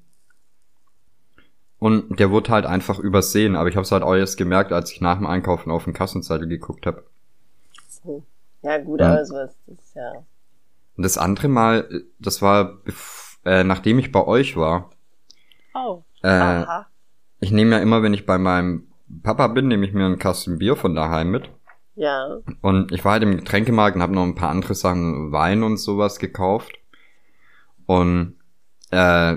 Und der wurde halt einfach übersehen, aber ich habe es halt auch erst gemerkt, als ich nach dem Einkaufen auf den Kassenzettel geguckt habe. Hm. Ja, gut, Ja. aber sowas, das ist ja. Und das andere Mal, äh, das war, äh, nachdem ich bei euch war. Oh. Äh, Aha. ich nehme ja immer, wenn ich bei meinem Papa bin, nehme ich mir einen Kasten Bier von daheim mit. Ja. Und ich war halt im Getränkemarkt und habe noch ein paar andere Sachen, Wein und sowas gekauft. Und äh,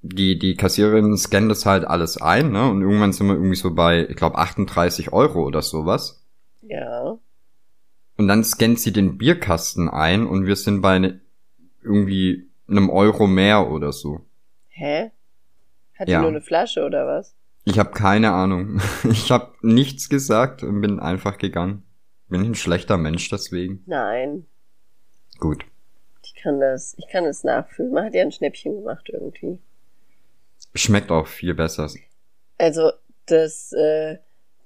die, die Kassiererin scannt das halt alles ein, ne? Und irgendwann sind wir irgendwie so bei, ich glaube, 38 Euro oder sowas. Ja. Und dann scannt sie den Bierkasten ein und wir sind bei ne, irgendwie einem Euro mehr oder so. Hä? Hat Ja. die nur eine Flasche oder was? Ich habe keine Ahnung. [LAUGHS] Ich habe nichts gesagt und bin einfach gegangen. Bin ein schlechter Mensch deswegen. Nein. Gut. Ich kann das, ich kann es nachfühlen. Man hat ja ein Schnäppchen gemacht irgendwie. Schmeckt auch viel besser. Also, das, äh,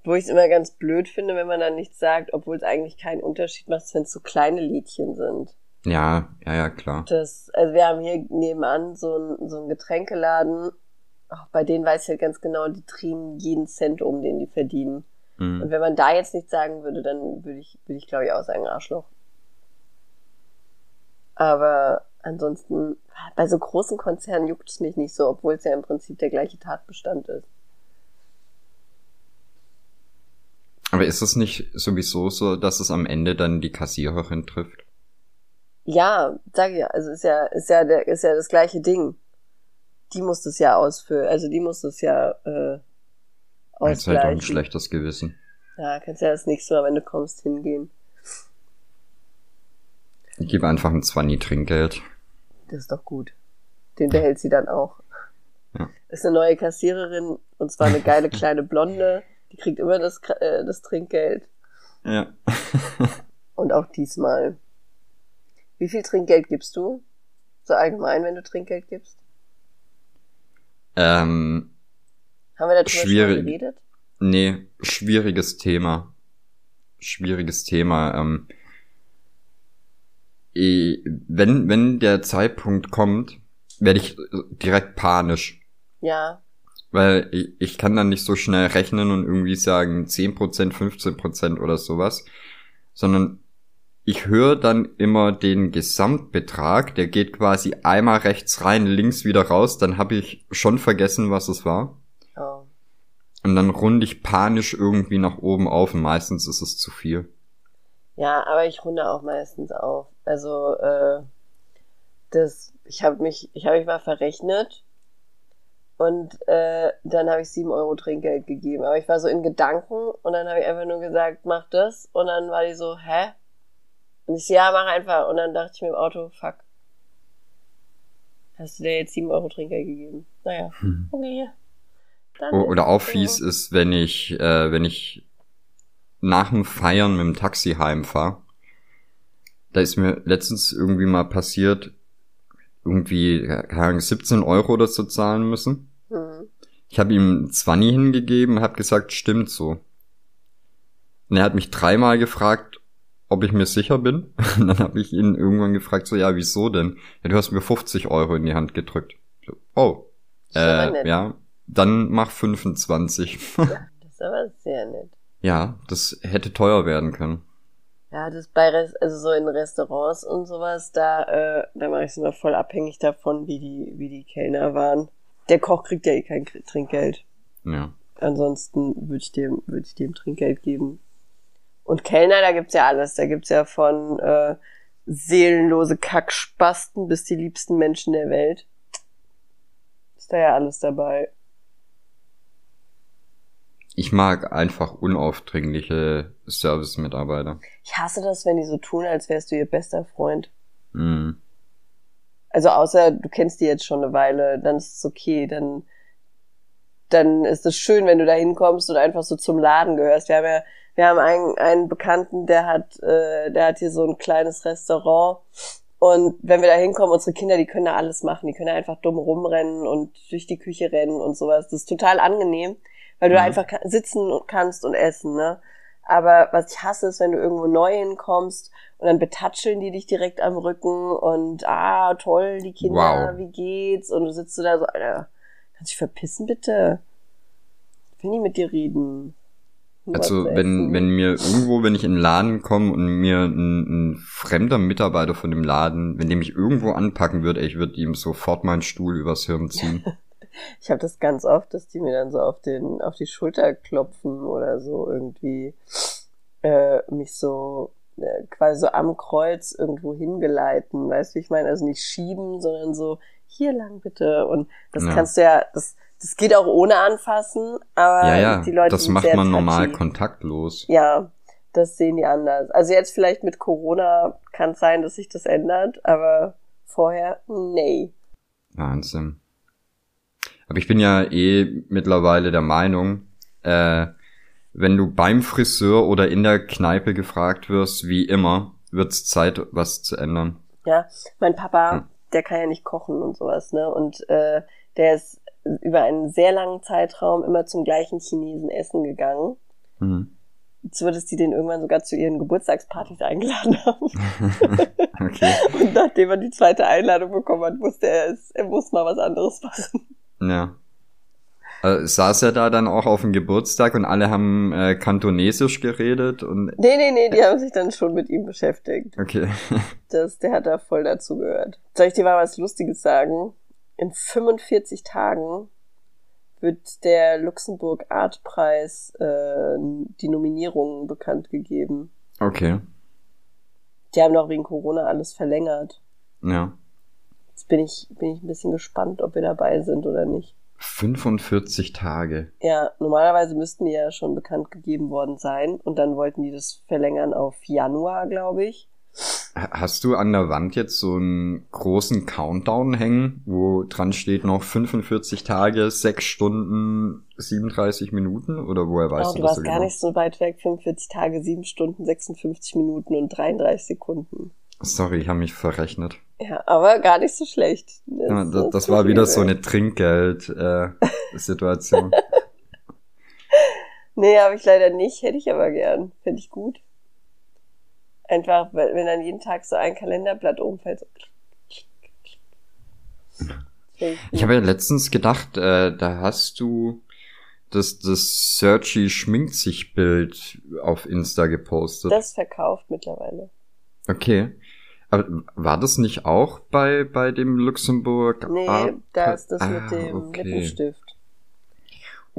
wo ich es immer ganz blöd finde, wenn man dann nichts sagt, obwohl es eigentlich keinen Unterschied macht, wenn es so kleine Liedchen sind. Ja, ja, ja, klar. Das, also wir haben hier nebenan so ein, so ein Getränkeladen. Auch bei denen weiß ich halt ganz genau, die drehen jeden Cent um, den die verdienen. Und Mhm. wenn man da jetzt nichts sagen würde, dann würde ich, würde ich glaube ich auch sagen Arschloch. Aber ansonsten, bei so großen Konzernen juckt es mich nicht so, obwohl es ja im Prinzip der gleiche Tatbestand ist. Aber ist es nicht sowieso so, dass es am Ende dann die Kassiererin trifft? Ja, sag ich ja, also ist ja, ist ja der, ist ja das gleiche Ding. Die muss das ja ausfüllen, also die muss das ja, äh, Jetzt halt auch ein ausgleichen. schlechtes Gewissen. Ja, kannst ja das nächste Mal, wenn du kommst, hingehen. Ich gebe einfach ein 20 Trinkgeld. Das ist doch gut. Den behält sie dann auch. Ja. Ist eine neue Kassiererin und zwar eine geile kleine Blonde. Die kriegt immer das, äh, das Trinkgeld. Ja. [LAUGHS] Und auch diesmal. Wie viel Trinkgeld gibst du? So allgemein, wenn du Trinkgeld gibst? Ähm, Haben wir darüber schon Schwierig. geredet? nee, schwieriges Thema. Schwieriges Thema. Ähm, eh, wenn, wenn der Zeitpunkt kommt, werde ich direkt panisch. Ja. Weil ich, ich kann dann nicht so schnell rechnen und irgendwie sagen 10%, 15% oder sowas, sondern ich höre dann immer den Gesamtbetrag, der geht quasi einmal rechts rein, links wieder raus, dann habe ich schon vergessen, was es war. Oh. Und dann runde ich panisch irgendwie nach oben auf und meistens ist es zu viel. Ja, aber ich runde auch meistens auf. Also, äh, das, ich habe mich, ich habe mich mal verrechnet Und äh, dann habe ich sieben Euro Trinkgeld gegeben. Aber ich war so in Gedanken und dann habe ich einfach nur gesagt, mach das. Und dann war die so, hä? Und ich so, ja, mach einfach. Und dann dachte ich mir im Auto, fuck. Hast du dir jetzt sieben Euro Trinkgeld gegeben? Naja, Hm. okay. Dann Oder auch fies ist, wenn ich, äh, wenn ich nach dem Feiern mit dem Taxi heimfahre. Da ist mir letztens irgendwie mal passiert, irgendwie, keine Ahnung, 17 Euro oder so zahlen müssen. Hm. Ich habe ihm 20 hingegeben, habe gesagt, stimmt so. Und er hat mich dreimal gefragt, ob ich mir sicher bin. Und [LAUGHS] dann habe ich ihn irgendwann gefragt, so, ja, wieso denn? Ja, du hast mir 50 Euro in die Hand gedrückt. So, oh, äh, nett. ja, dann mach 25. [LAUGHS] Das ist aber sehr nett. ja, das hätte teuer werden können. Ja, das bei Rest, also so in Restaurants und sowas, da, äh, da mache ich es immer voll abhängig davon, wie die, wie die Kellner waren. Der Koch kriegt ja eh kein Trinkgeld. Ja. Ansonsten würde ich dem, würde ich dem Trinkgeld geben. Und Kellner, da gibt's ja alles. Da gibt's ja von äh, seelenlose Kackspasten bis die liebsten Menschen der Welt. Ist da ja alles dabei. Ich mag einfach unaufdringliche Service-Mitarbeiter. Ich hasse das, wenn die so tun, als wärst du ihr bester Freund. Mm. Also außer du kennst die jetzt schon eine Weile, dann ist es okay, dann dann ist es schön, wenn du da hinkommst und einfach so zum Laden gehörst. Wir haben ja, wir haben einen, einen Bekannten, der hat, äh, der hat hier so ein kleines Restaurant und wenn wir da hinkommen, unsere Kinder, die können da alles machen, die können da einfach dumm rumrennen und durch die Küche rennen und sowas. Das ist total angenehm, weil du da Mhm. einfach ka- sitzen kannst und essen, ne? Aber was ich hasse, ist, wenn du irgendwo neu hinkommst und dann betatscheln die dich direkt am Rücken und ah, toll, die Kinder, Wow. wie geht's? Und du sitzt da so, Alter, kannst du dich verpissen bitte? Ich will nicht mit dir reden. Also wenn, wenn mir irgendwo, wenn ich in den Laden komme und mir ein, ein fremder Mitarbeiter von dem Laden, wenn der mich irgendwo anpacken würde, ich würde ihm sofort meinen Stuhl übers Hirn ziehen. [LAUGHS] Ich habe das ganz oft, dass die mir dann so auf den auf die Schulter klopfen oder so irgendwie äh, mich so äh, quasi so am Kreuz irgendwo hingeleiten, weißt du, wie ich meine? Also nicht schieben, sondern so hier lang bitte. Und das Ja. kannst du ja, das das geht auch ohne anfassen, aber ja, ja, die Leute das macht man normal kontaktlos. Ja, das sehen die anders. Also jetzt vielleicht mit Corona kann es sein, dass sich das ändert, aber vorher, nee. Wahnsinn. Aber ich bin ja eh mittlerweile der Meinung, äh, wenn du beim Friseur oder in der Kneipe gefragt wirst, wie immer, wird's Zeit, was zu ändern. Ja, mein Papa, Hm. der kann ja nicht kochen und sowas, ne? Und äh, der ist über einen sehr langen Zeitraum immer zum gleichen Chinesen essen gegangen. Mhm. So, dass die den irgendwann sogar zu ihren Geburtstagspartys eingeladen haben. [LAUGHS] Okay. Und nachdem er die zweite Einladung bekommen hat, wusste er es, er muss mal was anderes machen. Ja. Äh, saß er da dann auch auf dem Geburtstag und alle haben äh, Kantonesisch geredet und Nee, nee, nee, die haben sich dann schon mit ihm beschäftigt. okay. [LAUGHS] Das, der hat da voll dazu gehört. Soll ich dir mal was Lustiges sagen? In 45 Tagen wird der Luxemburg Art Preis äh, die Nominierungen bekannt gegeben. Okay. Die haben doch wegen Corona alles verlängert. Ja. Jetzt bin ich, bin ich ein bisschen gespannt, ob wir dabei sind oder nicht. 45 Tage. Ja, normalerweise müssten die ja schon bekannt gegeben worden sein und dann wollten die das verlängern auf Januar, glaube ich. Ha- Hast du an der Wand jetzt so einen großen Countdown hängen, wo dran steht noch 45 Tage, 6 Stunden, 37 Minuten? Oder woher weißt oh, du du das warst so gar genau? nicht so weit weg. 45 Tage, 7 Stunden, 56 Minuten und 33 Sekunden. Sorry, ich habe mich verrechnet. Ja, aber gar nicht so schlecht. Das, Ja, das, das war wieder so eine Trinkgeld-Situation. [LAUGHS] Nee, habe ich leider nicht. Hätte ich aber gern. Finde ich gut. Einfach, wenn dann jeden Tag so ein Kalenderblatt umfällt. So. Ich habe ja letztens gedacht, äh, da hast du das, das Searchy schminkt sich Bild auf Insta gepostet. das verkauft mittlerweile. okay. Aber war das nicht auch bei, bei dem Luxemburg? Nee, da ist das Ah, mit dem okay. Lippenstift.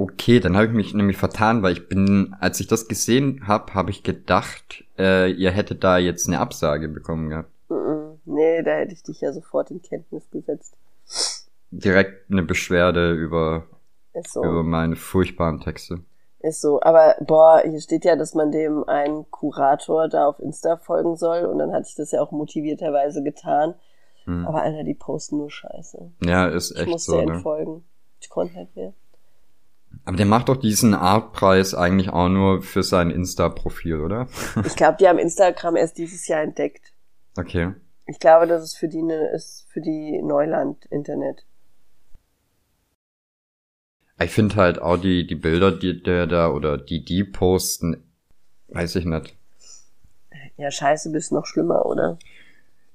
Okay, dann habe ich mich nämlich vertan, weil ich bin, als ich das gesehen habe, habe ich gedacht, äh, ihr hättet da jetzt eine Absage bekommen gehabt. Nee, da hätte ich dich ja sofort in Kenntnis gesetzt. direkt eine Beschwerde über, so. über meine furchtbaren Texte. Ist so. Aber boah, hier steht ja, dass man dem einen Kurator da auf Insta folgen soll. Und dann hatte ich das ja auch motivierterweise getan. Hm. Aber Alter, die posten nur Scheiße. Ja, ist Ich echt musste so, ne? entfolgen. Ich konnte nicht mehr. Aber der macht doch diesen Artpreis eigentlich auch nur für sein Insta-Profil, oder? [LAUGHS] Ich glaube, die haben Instagram erst dieses Jahr entdeckt. Okay. Ich glaube, das ist für die ne, ist für die Neuland-Internet. Ich finde halt auch die, die Bilder, die der da oder die die posten, weiß ich nicht. Ja, scheiße, bist noch schlimmer, oder?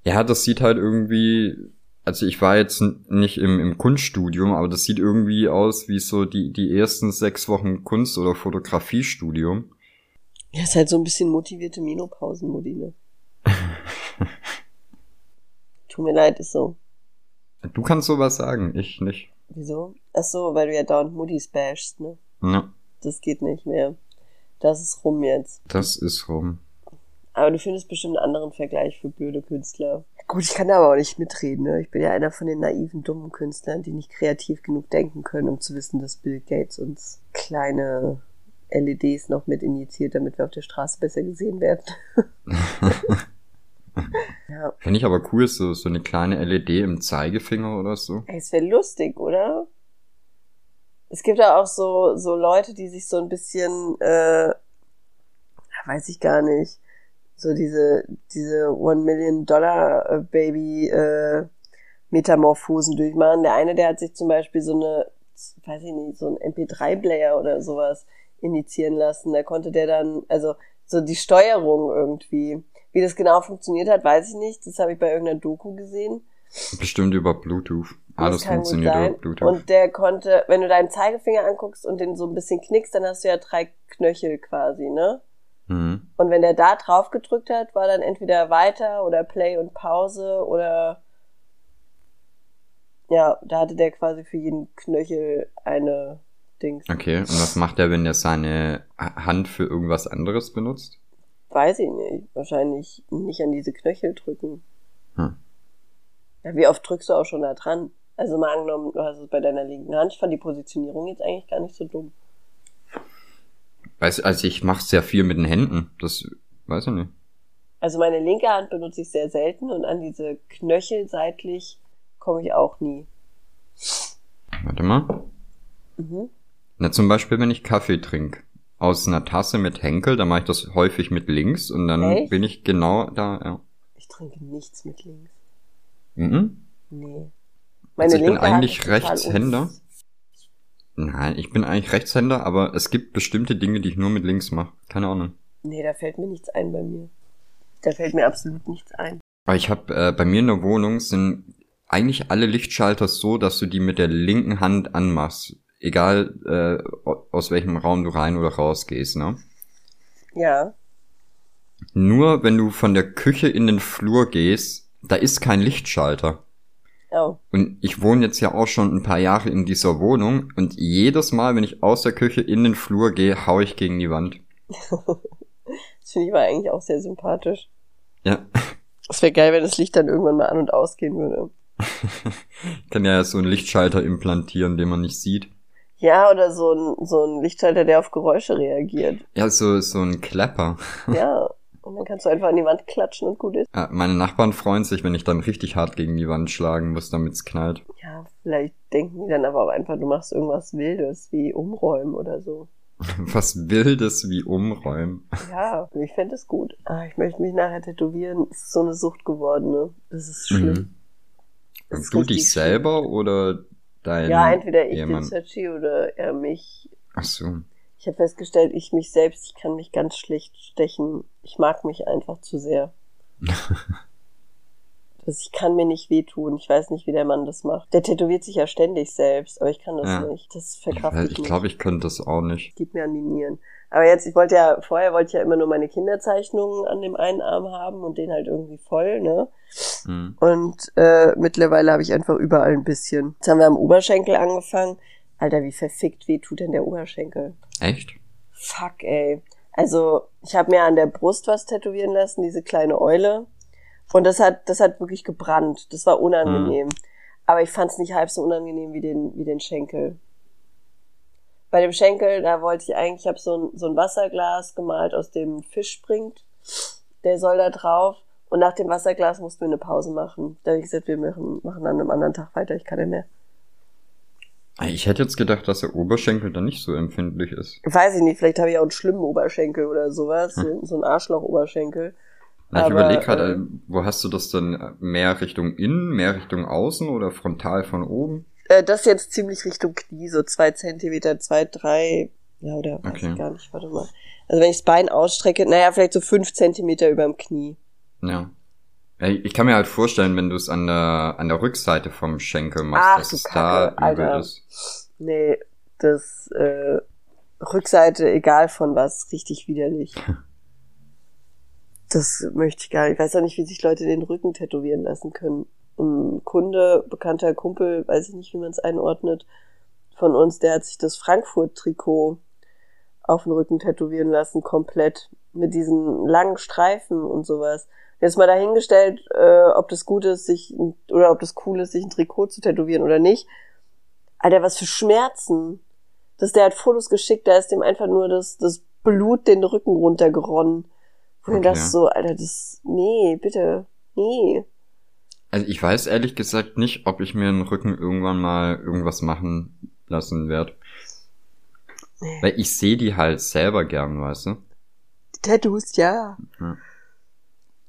Ja, das sieht halt irgendwie, also ich war jetzt nicht im, im Kunststudium, aber das sieht irgendwie aus wie so die, die ersten sechs Wochen Kunst- oder Fotografiestudium. Ja, ist halt so ein bisschen motivierte Menopausen-Modi, ne? [LAUGHS] Tut mir leid, ist so. Du kannst sowas sagen, ich nicht. Wieso? Ach so, weil du ja dauernd Muddis bashst, ne? Ja, Das geht nicht mehr. Das ist rum jetzt. das ist rum. Aber du findest bestimmt einen anderen Vergleich für blöde Künstler. Gut, ich kann da aber auch nicht mitreden, ne? Ich bin ja einer von den naiven, dummen Künstlern, die nicht kreativ genug denken können, um zu wissen, dass Bill Gates uns kleine LEDs noch mit injiziert, damit wir auf der Straße besser gesehen werden. [LAUGHS] ja. Finde ich aber cool, so, so eine kleine LED im Zeigefinger oder so. Ey, es wäre lustig, oder? Es gibt ja auch so, so Leute, die sich so ein bisschen, äh, weiß ich gar nicht, so diese, diese One Million Dollar Baby, äh, Metamorphosen durchmachen. Der eine, der hat sich zum Beispiel so eine, weiß ich nicht, so ein MP3-Player oder sowas initiieren lassen. Da konnte der dann, also so die Steuerung irgendwie. Wie das genau funktioniert hat, weiß ich nicht. Das habe ich bei irgendeiner Doku gesehen. Bestimmt über Bluetooth. Alles funktioniert über Bluetooth. Und der konnte, wenn du deinen Zeigefinger anguckst und den so ein bisschen knickst, dann hast du ja drei Knöchel quasi, ne? Mhm. Und wenn der da drauf gedrückt hat, war dann entweder weiter oder Play und Pause oder ja, da hatte der quasi für jeden Knöchel eine Dings. Okay, und was macht er, wenn er seine Hand für irgendwas anderes benutzt? Weiß ich nicht. Wahrscheinlich nicht an diese Knöchel drücken. Hm. Ja, wie oft drückst du auch schon da dran? Also mal angenommen, du hast es bei deiner linken Hand. Ich fand die Positionierung jetzt eigentlich gar nicht so dumm. Weiß, also ich mache sehr viel mit den Händen. Das weiß ich nicht. Also meine linke Hand benutze ich sehr selten und an diese Knöchel seitlich komme ich auch nie. Warte mal. Mhm. Na, zum Beispiel, wenn ich Kaffee trinke. Aus einer Tasse mit Henkel, dann mache ich das häufig mit links und dann Echt? bin ich genau da, ja. Ich trinke nichts mit links. Mhm. Nee. Also ich bin linke Hand eigentlich total Rechtshänder. uns- Nein, ich bin eigentlich Rechtshänder, aber es gibt bestimmte Dinge, die ich nur mit links mache. Keine Ahnung. Nee, da fällt mir nichts ein bei mir. Da fällt mir absolut nichts ein. Aber ich habe äh, bei mir in der Wohnung sind eigentlich alle Lichtschalter so, dass du die mit der linken Hand anmachst. Egal äh, aus welchem Raum du rein oder raus gehst, ne? Ja. Nur wenn du von der Küche in den Flur gehst, da ist kein Lichtschalter. Oh. Und ich wohne jetzt ja auch schon ein paar Jahre in dieser Wohnung und jedes Mal, wenn ich aus der Küche in den Flur gehe, hau ich gegen die Wand. [LAUGHS] Das finde ich aber eigentlich auch sehr sympathisch. Ja, Es wäre geil, wenn das Licht dann irgendwann mal an- und ausgehen würde. ich [LAUGHS] kann ja so einen Lichtschalter implantieren, den man nicht sieht. Ja, oder so ein, so ein Lichtschalter, der auf Geräusche reagiert. Ja, so, so ein Klepper. Ja. [LAUGHS] Und dann kannst du einfach an die Wand klatschen und gut ist. Ja, meine Nachbarn freuen sich, wenn ich dann richtig hart gegen die Wand schlagen muss, damit's knallt. Ja, vielleicht denken die dann aber auch einfach, du machst irgendwas Wildes, wie umräumen oder so. [LAUGHS] Was Wildes wie umräumen. Ja, ich fände es gut. Ah, ich möchte mich nachher tätowieren. Es ist so eine Sucht geworden, ne? Das ist schlimm. Mhm. Das ist Du dich selber oder dein Ja, entweder ich Ehemann? bin Sachi oder er mich. Ach so. Ich habe festgestellt, ich mich selbst, ich kann mich ganz schlecht stechen. Ich mag mich einfach zu sehr. das, [LAUGHS] ich kann mir nicht wehtun. Ich weiß nicht, wie der Mann das macht. Der tätowiert sich ja ständig selbst, aber ich kann das Ja. nicht. Das Ich, verkrafte ich, ich glaube, ich könnte das auch nicht. Gib mir an die Nieren. Aber jetzt, ich wollte ja, vorher wollte ich ja immer nur meine Kinderzeichnungen an dem einen Arm haben und den halt irgendwie voll, ne? Mhm. Und äh, mittlerweile habe ich einfach überall ein bisschen. Jetzt haben wir am Oberschenkel angefangen. Alter, wie verfickt weh tut denn der Oberschenkel? Echt? Fuck, ey. Also, ich habe mir an der Brust was tätowieren lassen, diese kleine Eule. Und das hat, das hat wirklich gebrannt. Das war unangenehm. Aber ich fand es nicht halb so unangenehm wie den, wie den Schenkel. Bei dem Schenkel, da wollte ich eigentlich, ich habe so ein, so ein Wasserglas gemalt, aus dem Fisch springt. Der soll da drauf. Und nach dem Wasserglas mussten wir eine Pause machen. Da habe ich gesagt, wir machen, machen an einem anderen Tag weiter, ich kann nicht mehr. Ich hätte jetzt gedacht, dass der Oberschenkel dann nicht so empfindlich ist. Weiß ich nicht, vielleicht habe ich auch einen schlimmen Oberschenkel oder sowas, hm. so, so ein Arschloch-Oberschenkel. Ich überlege gerade, äh, wo hast du das denn? Mehr Richtung innen, mehr Richtung außen oder frontal von oben? Äh, das jetzt ziemlich Richtung Knie, so zwei Zentimeter, zwei, drei, ja, oder weiß okay. ich gar nicht, warte mal. Also wenn ich das Bein ausstrecke, naja, vielleicht so fünf Zentimeter überm Knie. Ja. Ich kann mir halt vorstellen, wenn du es an der, an der Rückseite vom Schenkel machst, Ach, dass es Kacke, da übel Alter. ist. Nee, das äh, Rückseite, egal von was, richtig widerlich. [LAUGHS] das möchte ich gar nicht. Ich weiß auch nicht, wie sich Leute den Rücken tätowieren lassen können. Ein Kunde, bekannter Kumpel, weiß ich nicht, wie man es einordnet, von uns, der hat sich das Frankfurt-Trikot auf den Rücken tätowieren lassen, komplett. Mit diesen langen Streifen und sowas. Jetzt mal dahingestellt, äh, ob das gut ist, sich, oder ob das cool ist, sich ein Trikot zu tätowieren oder nicht. Alter, was für Schmerzen. Dass der hat Fotos geschickt, da ist dem einfach nur das, das Blut den Rücken runtergeronnen. Und okay. das so, Alter, das, nee, bitte, nee. Also ich weiß ehrlich gesagt nicht, ob ich mir einen Rücken irgendwann mal irgendwas machen lassen werde. Weil ich sehe die halt selber gern, weißt du? Tattoos, ja. ja.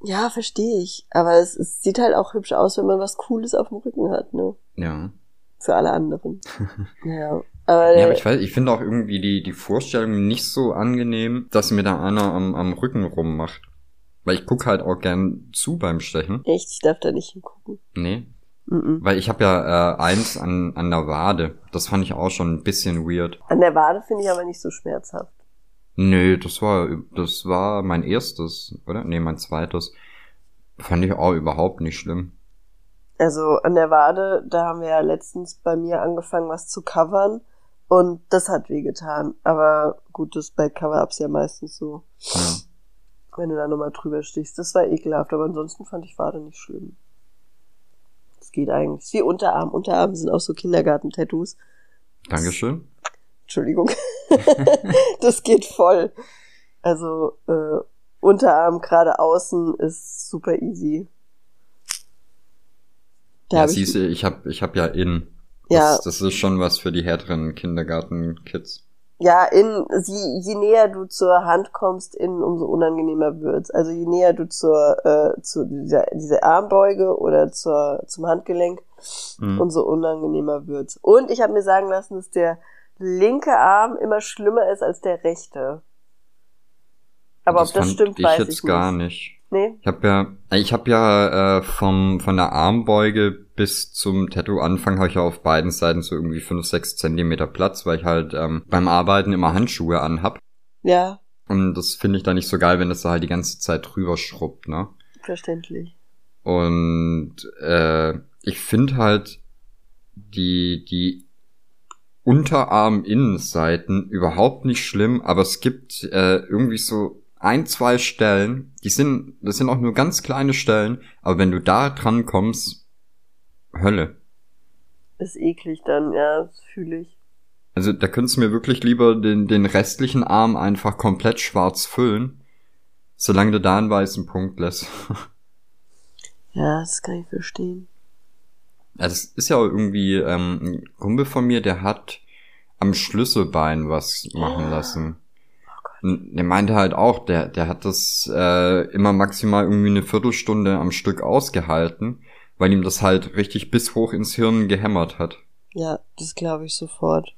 Ja, verstehe ich. Aber es, es sieht halt auch hübsch aus, wenn man was Cooles auf dem Rücken hat, ne? Ja. Für alle anderen. [LAUGHS] ja. Aber, ja, aber ich weiß, ich finde auch irgendwie die, die Vorstellung nicht so angenehm, dass mir da einer am, am Rücken rummacht. Weil ich guck halt auch gern zu beim Stechen. Echt? Ich darf da nicht hingucken. Nee. Mm -mm. Weil ich habe ja äh, eins an, an der Wade. Das fand ich auch schon ein bisschen weird. An der Wade finde ich aber nicht so schmerzhaft. Nö, das war, das war mein erstes, oder? Nee, mein zweites. Fand ich auch überhaupt nicht schlimm. Also an der Wade, da haben wir ja letztens bei mir angefangen, was zu covern. Und das hat wehgetan. Aber gut, das bei Cover-Ups ja meistens so. Ja. Wenn du da nochmal drüber stichst. Das war ekelhaft, aber ansonsten fand ich Wade nicht schlimm. Das geht eigentlich. Wie Unterarm. Unterarm sind auch so Kindergarten-Tattoos. Dankeschön. Entschuldigung. [LAUGHS] das geht voll. Also äh, Unterarm gerade außen ist super easy. Da ja, siehst du, ich hab, ich hab ja in. Ja. Das, ist schon was für die härteren Kindergarten-Kids. Ja, in, je, je näher du zur Hand kommst, in, umso unangenehmer wird's. Also je näher du zur, äh, zu dieser, dieser Armbeuge oder zur, zum Handgelenk, mhm. umso unangenehmer wird's. Und ich habe mir sagen lassen, dass der linke Arm immer schlimmer ist als der rechte. Aber das ob das stimmt, ich weiß jetzt ich nicht. gar nicht. Nee? Ich habe ja, ich habe ja äh, vom von der Armbeuge bis zum Tattoo-Anfang habe ich ja auf beiden Seiten so irgendwie 5, 6 Zentimeter Platz, weil ich halt ähm, beim Arbeiten immer Handschuhe anhab. Ja. Und das finde ich da nicht so geil, wenn das da halt die ganze Zeit drüber schrubbt, ne? Verständlich. Und äh, ich finde halt die die Unterarm-Innenseiten überhaupt nicht schlimm, aber es gibt äh, irgendwie so ein, zwei Stellen, die sind, das sind auch nur ganz kleine Stellen, aber wenn du da dran kommst, Hölle. Ist eklig dann, ja, das fühle ich. Also da könntest du mir wirklich lieber den, den restlichen Arm einfach komplett schwarz füllen, solange du da einen weißen Punkt lässt. [LAUGHS] ja, das kann ich verstehen. Ja, das ist ja irgendwie ähm, ein Kumpel von mir, der hat am Schlüsselbein was machen lassen. Oh der meinte halt auch, der, der hat das äh, immer maximal irgendwie eine Viertelstunde am Stück ausgehalten, weil ihm das halt richtig bis hoch ins Hirn gehämmert hat. Ja, das glaube ich sofort.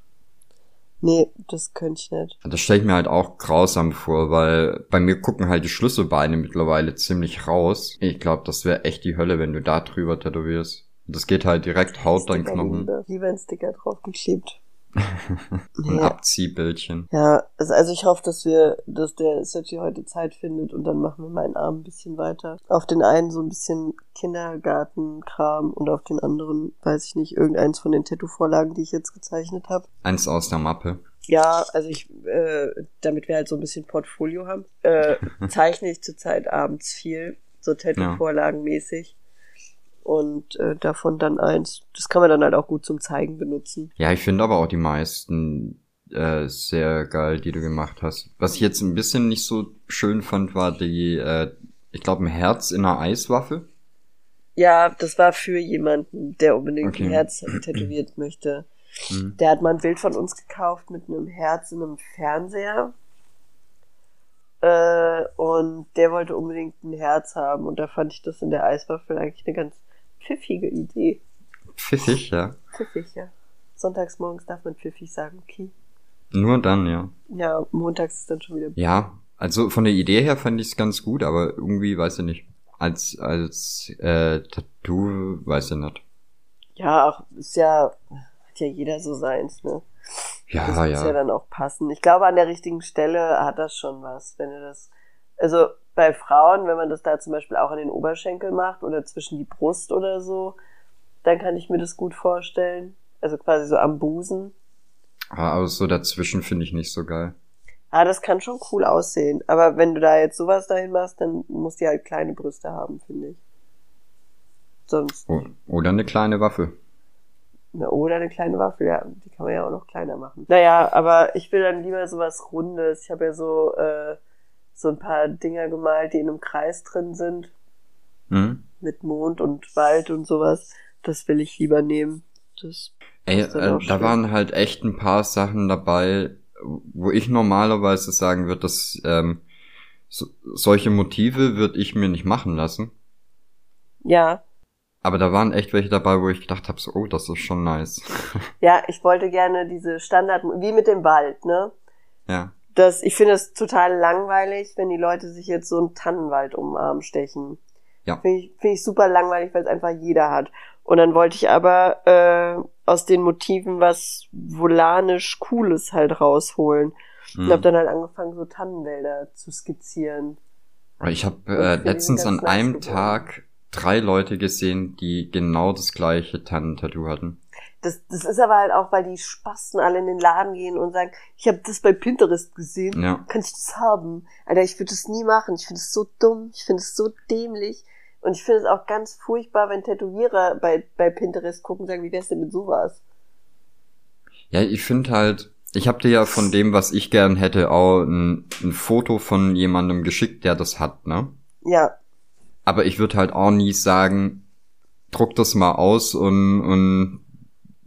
Nee, das könnte ich nicht. Das stelle ich mir halt auch grausam vor, weil bei mir gucken halt die Schlüsselbeine mittlerweile ziemlich raus. Ich glaube, das wäre echt die Hölle, wenn du da drüber tätowierst. Das geht halt direkt Haut dein Knochen. Lieber, lieber ein Sticker draufgeklebt. [LAUGHS] ein ja. Abziehbildchen. Ja, also ich hoffe, dass wir, dass der Sergi heute Zeit findet und dann machen wir meinen Arm ein bisschen weiter. Auf den einen so ein bisschen Kindergartenkram und auf den anderen, weiß ich nicht, irgendeins von den Tattoo-Vorlagen, die ich jetzt gezeichnet habe. Eins aus der Mappe. Ja, also ich, äh, damit wir halt so ein bisschen Portfolio haben, äh, [LAUGHS] zeichne ich zurzeit abends viel, so Tattoo-Vorlagen mäßig. Und äh, davon dann eins. Das kann man dann halt auch gut zum Zeigen benutzen. Ja, ich finde aber auch die meisten äh, sehr geil, die du gemacht hast. Was ich jetzt ein bisschen nicht so schön fand, war die, äh, ich glaube, ein Herz in einer Eiswaffe. Ja, das war für jemanden, der unbedingt Okay. ein Herz tätowiert möchte. Mhm. Der hat mal ein Bild von uns gekauft mit einem Herz in einem Fernseher. Äh, und der wollte unbedingt ein Herz haben. Und da fand ich das in der Eiswaffel eigentlich eine ganz pfiffige Idee. Pfiffig, ja. Pfiffig, ja. Sonntags morgens darf man pfiffig sagen, okay. Nur dann, ja. Ja, montags ist dann schon wieder. Ja, also von der Idee her fand ich es ganz gut, aber irgendwie weiß ich nicht. Als als äh, Tattoo weiß ich nicht. Ja, auch ist ja, hat ja jeder so seins, ne? das Ja, muss ja ja. dann auch passen. Ich glaube, an der richtigen Stelle hat das schon was, wenn du das, also bei Frauen, wenn man das da zum Beispiel auch an den Oberschenkel macht oder zwischen die Brust oder so, dann kann ich mir das gut vorstellen. Also quasi so am Busen. Ah, Aber so dazwischen finde ich nicht so geil. Ah, das kann schon cool aussehen. Aber wenn du da jetzt sowas dahin machst, dann muss die halt kleine Brüste haben, finde ich. Sonst, O oder eine kleine Waffe. na, oder eine kleine Waffel, ja, die kann man ja auch noch kleiner machen. Naja, aber ich will dann lieber sowas Rundes. Ich habe ja so, äh, so ein paar Dinger gemalt, die in einem Kreis drin sind, Hm? mit Mond und Wald und sowas. Das will ich lieber nehmen. Das Ey, äh, da schön. waren halt echt ein paar Sachen dabei, wo ich normalerweise sagen würde, dass ähm, so, solche Motive würde ich mir nicht machen lassen. Ja, Aber da waren echt welche dabei, wo ich gedacht habe, so, oh, das ist schon nice. ja, ich wollte gerne diese Standard, wie mit dem Wald, ne? ja. Das, ich finde es total langweilig, wenn die Leute sich jetzt so einen Tannenwald um den Arm stechen. Ja. Finde ich, finde ich super langweilig, weil es einfach jeder hat. Und dann wollte ich aber äh, aus den Motiven was volanisch Cooles halt rausholen. Und Mhm. habe dann halt angefangen, so Tannenwälder zu skizzieren. Ich habe äh, letztens an einem. Tag drei Leute gesehen, die genau das gleiche Tannentattoo hatten. Das, das ist aber halt auch, weil die Spasten alle in den Laden gehen und sagen, ich habe das bei Pinterest gesehen, Ja. kann ich das haben? Alter, ich würde das nie machen. Ich finde es so dumm, ich finde es so dämlich. Und ich finde es auch ganz furchtbar, wenn Tätowierer bei, bei Pinterest gucken und sagen, wie wär's denn mit sowas? Ja, ich finde halt, ich habe dir ja von dem, was ich gern hätte, auch ein, ein Foto von jemandem geschickt, der das hat, ne? Ja, Aber ich würde halt auch nie sagen, druck das mal aus und, und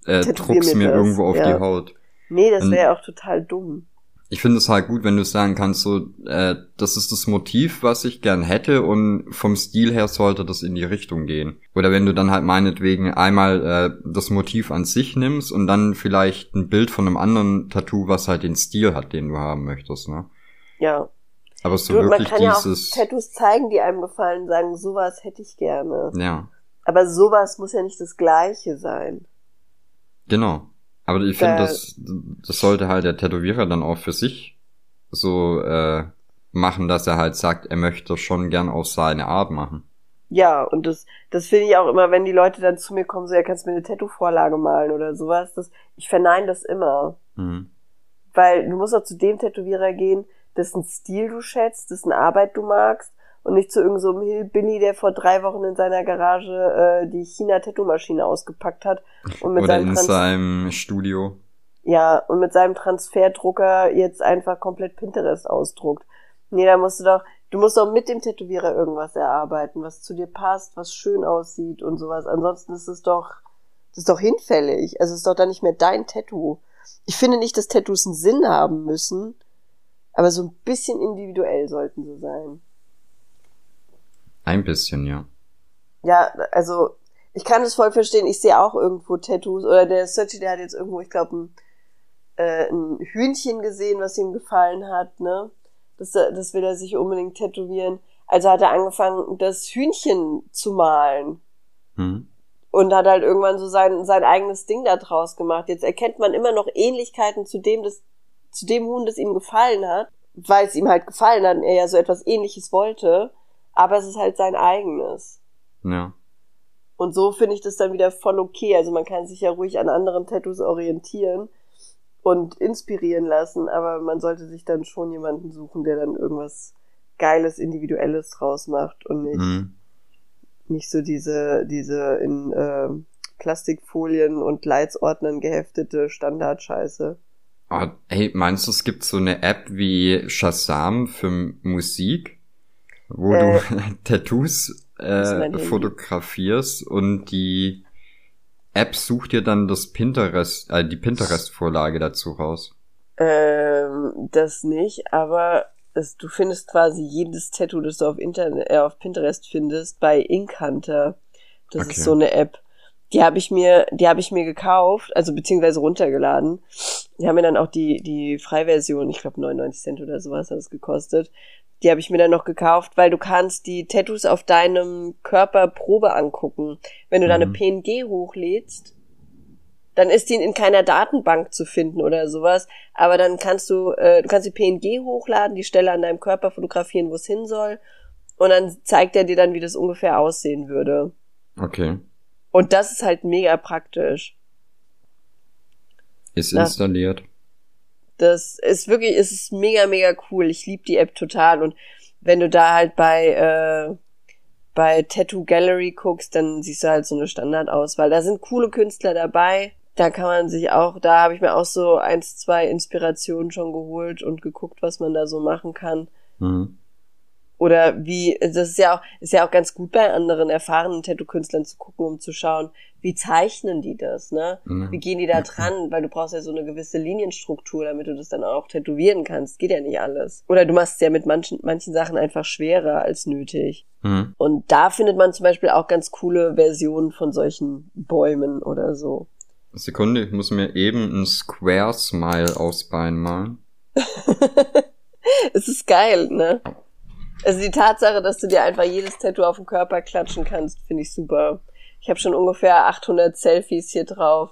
äh, druck's mir mir irgendwo auf ja. die Haut. nee, das wäre auch total dumm. Ich finde es halt gut, wenn du sagen kannst, so, äh, das ist das Motiv, was ich gern hätte und vom Stil her sollte das in die Richtung gehen. Oder wenn du dann halt meinetwegen einmal äh, das Motiv an sich nimmst und dann vielleicht ein Bild von einem anderen Tattoo, was halt den Stil hat, den du haben möchtest, ne? Ja. Aber so Du, man wirklich kann ja auch dieses, Tattoos zeigen, die einem gefallen, sagen, sowas hätte ich gerne. ja, Aber sowas muss ja nicht das Gleiche sein. Genau. Aber ich finde, Da- das, das sollte halt der Tätowierer dann auch für sich so äh, machen, dass er halt sagt, er möchte schon gern auf seine Art machen. Ja, und das, das finde ich auch immer, wenn die Leute dann zu mir kommen, so, ja, kannst du mir eine Tattoo-Vorlage malen oder sowas, das, ich verneine das immer. Mhm. Weil du musst auch zu dem Tätowierer gehen, dessen Stil du schätzt, dessen Arbeit du magst und nicht zu irgendeinem so Hillbilly, der vor drei Wochen in seiner Garage äh, die China-Tattoo-Maschine ausgepackt hat und mit Oder seinem in Trans seinem Studio. ja, und mit seinem Transferdrucker jetzt einfach komplett Pinterest ausdruckt. Nee, da musst du doch, du musst doch mit dem Tätowierer irgendwas erarbeiten, was zu dir passt, was schön aussieht und sowas. Ansonsten ist es doch, das ist doch hinfällig. Also es ist doch dann nicht mehr dein Tattoo. Ich finde nicht, dass Tattoos einen Sinn haben müssen, aber so ein bisschen individuell sollten sie sein. Ein bisschen, ja. Ja, also ich kann es voll verstehen. Ich sehe auch irgendwo Tattoos oder der Searchy, der hat jetzt irgendwo, ich glaube, ein, äh, ein Hühnchen gesehen, was ihm gefallen hat, ne? Das, das will er sich unbedingt tätowieren. Also hat er angefangen, das Hühnchen zu malen Hm. und hat halt irgendwann so sein, sein eigenes Ding da draus gemacht. Jetzt erkennt man immer noch Ähnlichkeiten zu dem, das, zu dem Huhn, das ihm gefallen hat, weil es ihm halt gefallen hat und er ja so etwas ähnliches wollte. Aber es ist halt sein eigenes. Ja. Und so finde ich das dann wieder voll okay. Also man kann sich ja ruhig an anderen Tattoos orientieren und inspirieren lassen, aber man sollte sich dann schon jemanden suchen, der dann irgendwas Geiles, Individuelles draus macht und nicht, Hm. Nicht so diese, diese in äh, Plastikfolien und Leitsordnern geheftete Standardscheiße. Oh, hey, meinst du, es gibt so eine App wie Shazam für Musik, wo Äh, du [LAUGHS] Tattoos äh, fotografierst und die App sucht dir dann das Pinterest, äh, die Pinterest-Vorlage dazu raus? Ähm, das nicht, aber es, du findest quasi jedes Tattoo, das du auf Internet, äh, auf Pinterest findest, bei Ink Hunter. Das Okay. ist so eine App. Die habe ich mir, die habe ich mir gekauft, also beziehungsweise runtergeladen. Die haben mir dann auch die die Freiversion, ich glaube 99 Cent oder sowas hat es gekostet. Die habe ich mir dann noch gekauft, weil du kannst die Tattoos auf deinem Körper Probe angucken. Wenn du da eine Mhm. PNG hochlädst, dann ist die in keiner Datenbank zu finden oder sowas. Aber dann kannst du, äh, du kannst die PNG hochladen, die Stelle an deinem Körper fotografieren, wo es hin soll. Und dann zeigt er dir dann, wie das ungefähr aussehen würde. Okay. Und das ist halt mega praktisch. Ist installiert. Das ist wirklich, es ist mega, mega cool. Ich liebe die App total. Und wenn du da halt bei, äh, bei Tattoo Gallery guckst, dann siehst du halt so eine Standardauswahl. Da sind coole Künstler dabei. Da kann man sich auch, da habe ich mir auch so eins, zwei Inspirationen schon geholt und geguckt, was man da so machen kann. Mhm. Oder wie, das ist ja auch, ist ja auch ganz gut bei anderen erfahrenen Tattoo-Künstlern zu gucken, um zu schauen, wie zeichnen die das, ne? Mhm. Wie gehen die da dran? Weil du brauchst ja so eine gewisse Linienstruktur, damit du das dann auch tätowieren kannst. Geht ja nicht alles. Oder du machst es ja mit manchen, manchen Sachen einfach schwerer als nötig. Mhm. Und da findet man zum Beispiel auch ganz coole Versionen von solchen Bäumen oder so. Sekunde, ich muss mir eben ein Square Smile aufs Bein malen. [LAUGHS] es ist geil, ne? Also die Tatsache, dass du dir einfach jedes Tattoo auf den Körper klatschen kannst, finde ich super. Ich habe schon ungefähr 800 Selfies hier drauf.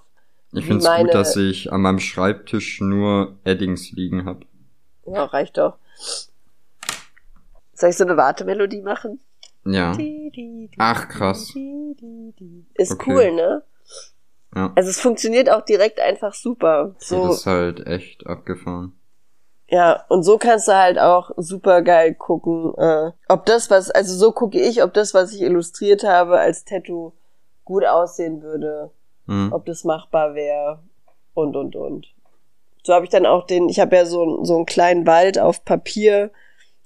Ich find's meine- gut, dass ich an meinem Schreibtisch nur Eddings liegen hab. Ja, reicht doch. Soll ich so eine Wartemelodie machen? Ja. Ach, krass. Ist Okay. cool, ne? Ja. Also es funktioniert auch direkt einfach super. Das So, ist halt echt abgefahren. Ja, und so kannst du halt auch super geil gucken, äh, ob das, was, also so gucke ich, ob das, was ich illustriert habe, als Tattoo gut aussehen würde, Mhm. ob das machbar wäre und und und. So habe ich dann auch den, ich habe ja so, so einen kleinen Wald auf Papier,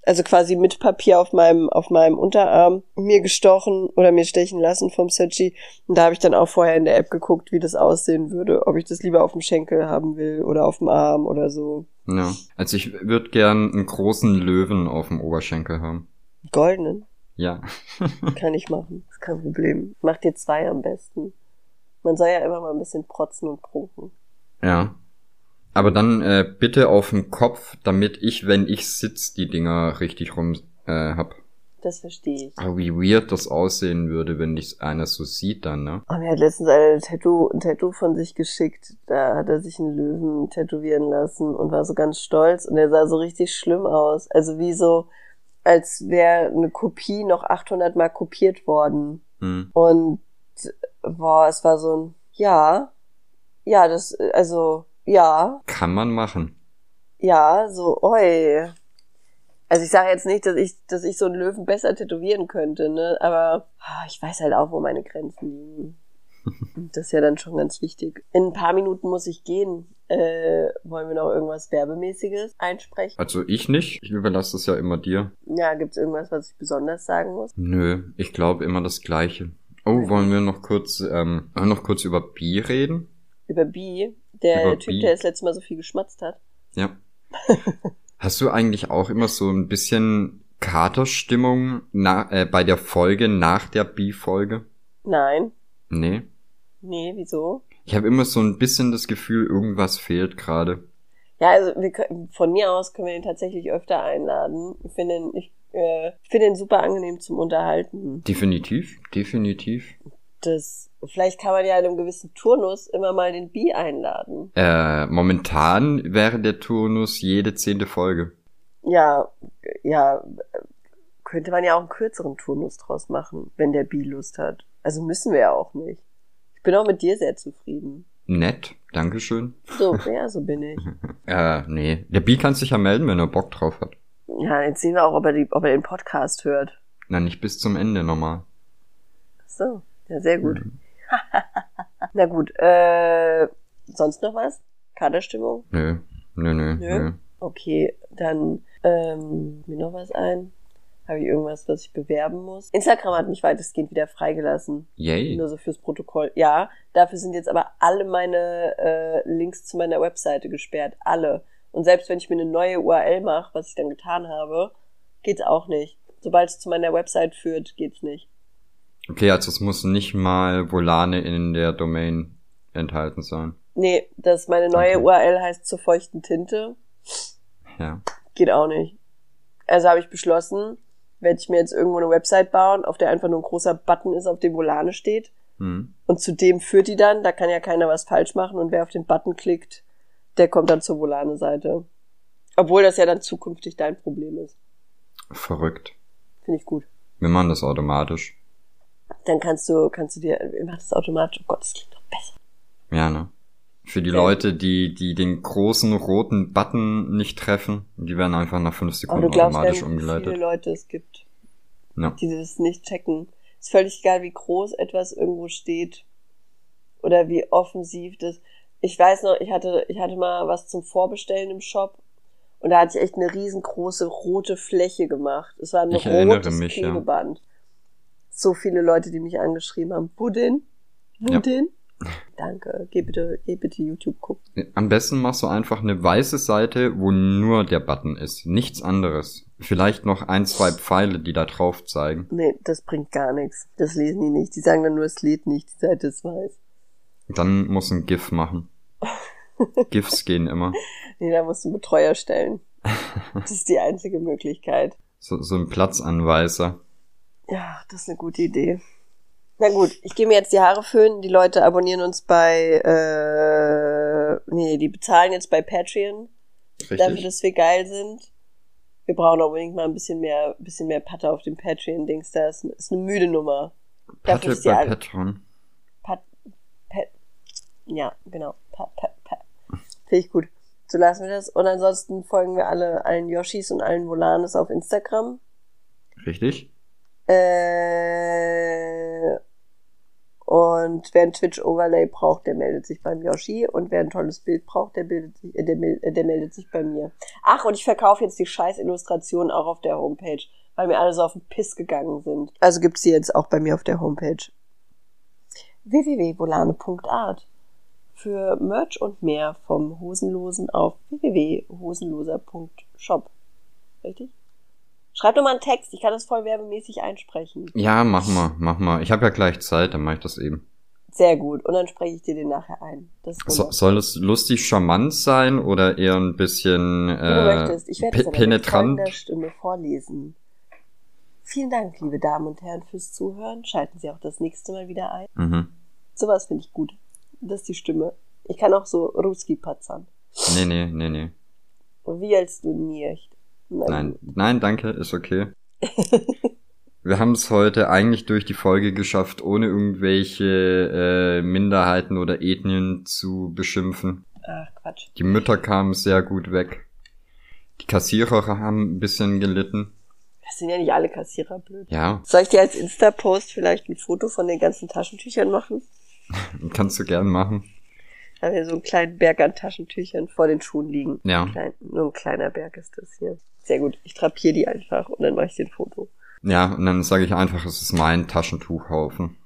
also quasi mit Papier auf meinem auf meinem Unterarm mir gestochen oder mir stechen lassen vom Searchy und da habe ich dann auch vorher in der App geguckt, wie das aussehen würde, ob ich das lieber auf dem Schenkel haben will oder auf dem Arm oder so. Ja. Also ich würde gern einen großen Löwen auf dem Oberschenkel haben. Goldenen Ja. [LAUGHS] kann ich machen, ist kein Problem. Mach dir zwei am besten. Man soll ja immer mal ein bisschen protzen und prunken. Ja. Aber dann äh, bitte auf dem Kopf, damit ich, wenn ich sitz, die Dinger richtig rum äh, hab. Das verstehe ich. Aber wie weird das aussehen würde, wenn ich einer so sieht dann, ne? Oh, mir hat letztens ein Tattoo, ein Tattoo von sich geschickt. Da hat er sich einen Löwen tätowieren lassen und war so ganz stolz und er sah so richtig schlimm aus. Also wie so, als wäre eine Kopie noch 800 Mal kopiert worden. Hm. Und boah, es war so ein, ja, ja, das, also, ja, Kann man machen. ja, so, oi. Also ich sage jetzt nicht, dass ich, dass ich so einen Löwen besser tätowieren könnte, ne? Aber ah, ich weiß halt auch, wo meine Grenzen liegen. [LAUGHS] Das ist ja dann schon ganz wichtig. In ein paar Minuten muss ich gehen. Äh, wollen wir noch irgendwas Werbemäßiges einsprechen? Also ich nicht. Ich überlasse es ja immer dir. Ja, gibt's irgendwas, was ich besonders sagen muss? Nö, ich glaube immer das Gleiche. Oh, wollen wir noch kurz, ähm, noch kurz über Bi reden? Über B, der Über Typ, Bi. der das letzte Mal so viel geschmatzt hat. Ja. [LAUGHS] Hast du eigentlich auch immer so ein bisschen Katerstimmung na, äh, bei der Folge nach der Bi-Folge? Nein. Nee. Nee, wieso? Ich habe immer so ein bisschen das Gefühl, irgendwas fehlt gerade. Ja, also wir können, von mir aus können wir ihn tatsächlich öfter einladen. Ich finde ihn, ich, äh, ich finde ihn super angenehm zum Unterhalten. Definitiv, definitiv. Das, vielleicht kann man ja in einem gewissen Turnus immer mal den Bi einladen. Äh, momentan wäre der Turnus jede zehnte Folge. Ja, ja, könnte man ja auch einen kürzeren Turnus draus machen, wenn der Bi Lust hat. Also müssen wir ja auch nicht. Ich bin auch mit dir sehr zufrieden. Nett, Dankeschön. So, ja, so bin ich. [LAUGHS] Äh, nee. Der Bi kann sich ja melden, wenn er Bock drauf hat. Ja, jetzt sehen wir auch, ob er, die, ob er den Podcast hört. Na, nicht bis zum Ende nochmal. So, ja, sehr gut. Mhm. Na gut, äh, sonst noch was? Kaderstimmung? Nö, nö, nö, Nö. nö. Okay, dann ähm, mir noch was ein. Habe ich irgendwas, was ich bewerben muss? Instagram hat mich weitestgehend wieder freigelassen. Yay. Nur so fürs Protokoll. Ja, dafür sind jetzt aber alle meine äh, Links zu meiner Webseite gesperrt. Alle. Und selbst wenn ich mir eine neue URL mache, was ich dann getan habe, geht's auch nicht. Sobald es zu meiner Website führt, geht's nicht. Okay, also es muss nicht mal Volane in der Domain enthalten sein. Nee, das meine neue Okay. URL heißt zur feuchten Tinte. Ja. Geht auch nicht. Also habe ich beschlossen, werde ich mir jetzt irgendwo eine Website bauen, auf der einfach nur ein großer Button ist, auf dem Volane steht. Hm. Und zu dem führt die dann, da kann ja keiner was falsch machen und wer auf den Button klickt, der kommt dann zur Volane-Seite. Obwohl das ja dann zukünftig dein Problem ist. Verrückt. Finde ich gut. Wir machen das automatisch. Dann kannst du, kannst du dir, ich mach das automatisch. Oh Gott, das klingt doch besser. Ja, ne? Für die Ja. Leute, die, die den großen roten Button nicht treffen, die werden einfach nach fünf Sekunden du glaubst automatisch nicht, wie viele umgeleitet. Leute es gibt, Ja. die das nicht checken. Ist völlig egal, wie groß etwas irgendwo steht oder wie offensiv das. Ich weiß noch, ich hatte, ich hatte mal was zum Vorbestellen im Shop und da hatte ich echt eine riesengroße rote Fläche gemacht. Es war ein Ich rotes mich, ja. So viele Leute, die mich angeschrieben haben. Denn? Wo Ja. Danke. Geh bitte, geh bitte YouTube gucken. Am besten machst du einfach eine weiße Seite, wo nur der Button ist. Nichts anderes. Vielleicht noch ein, zwei Pfeile, die da drauf zeigen. Nee, das bringt gar nichts. Das lesen die nicht. Die sagen dann nur, es lädt nicht, die Seite ist weiß. Dann muss ein GIF machen. [LAUGHS] GIFs gehen immer. Nee, da musst du einen Betreuer stellen. Das ist die einzige Möglichkeit. So, so ein Platzanweiser. Ja, das ist eine gute Idee. Na gut, ich gehe mir jetzt die Haare föhnen. Die Leute abonnieren uns bei, äh, nee, die bezahlen jetzt bei Patreon, dafür, Richtig? dass wir geil sind. Wir brauchen auch unbedingt mal ein bisschen mehr, bisschen mehr Patte auf dem Patreon-Dings. Da ist, ist eine müde Nummer. Dafür ist die bei Patron. Pat, Pat, ja, genau. Pat, Pat, Pat. Finde ich gut. So lassen wir das. Und ansonsten folgen wir alle allen Yoshis und allen Volanes auf Instagram. Richtig? Äh, und wer ein Twitch-Overlay braucht, der meldet sich beim Yoshi. Und wer ein tolles Bild braucht, der, bildet sich, äh, der, äh, der meldet sich bei mir. Ach, und ich verkaufe jetzt die scheiß Illustrationen auch auf der Homepage, weil mir alle so auf den Piss gegangen sind. Also gibt's die jetzt auch bei mir auf der Homepage. www.volane.art für Merch und mehr vom Hosenlosen auf www.hosenloser.shop. Richtig? Schreib doch mal einen Text, ich kann das voll werbemäßig einsprechen. Ja, mach mal, mach mal. Ich habe ja gleich Zeit, dann mach ich das eben. Sehr gut. Und dann spreche ich dir den nachher ein. Das So, soll es lustig charmant sein oder eher ein bisschen Wie du äh, möchtest. Ich werde es mit penetrant? Stimme vorlesen. Vielen Dank, liebe Damen und Herren, fürs Zuhören. Schalten Sie auch das nächste Mal wieder ein. Mhm. Sowas finde ich gut. Das ist die Stimme. Ich kann auch so Ruski patzern. Nee, nee, nee, nee. Wie als du nicht. Nein, nein, danke, ist okay. Wir haben es heute eigentlich durch die Folge geschafft, ohne irgendwelche äh, Minderheiten oder Ethnien zu beschimpfen. Ach, Quatsch. Die Mütter kamen sehr gut weg. Die Kassierer haben ein bisschen gelitten. Das sind ja nicht alle Kassierer blöd. Ja, Soll ich dir als Insta-Post vielleicht ein Foto von den ganzen Taschentüchern machen? [LAUGHS] kannst du gern machen. Da haben wir so einen kleinen Berg an Taschentüchern vor den Schuhen liegen. Ja. Klein, nur ein kleiner Berg ist das hier. Sehr gut. Ich drapiere die einfach und dann mache ich dir ein Foto. Ja, und dann sage ich einfach, es ist mein Taschentuchhaufen.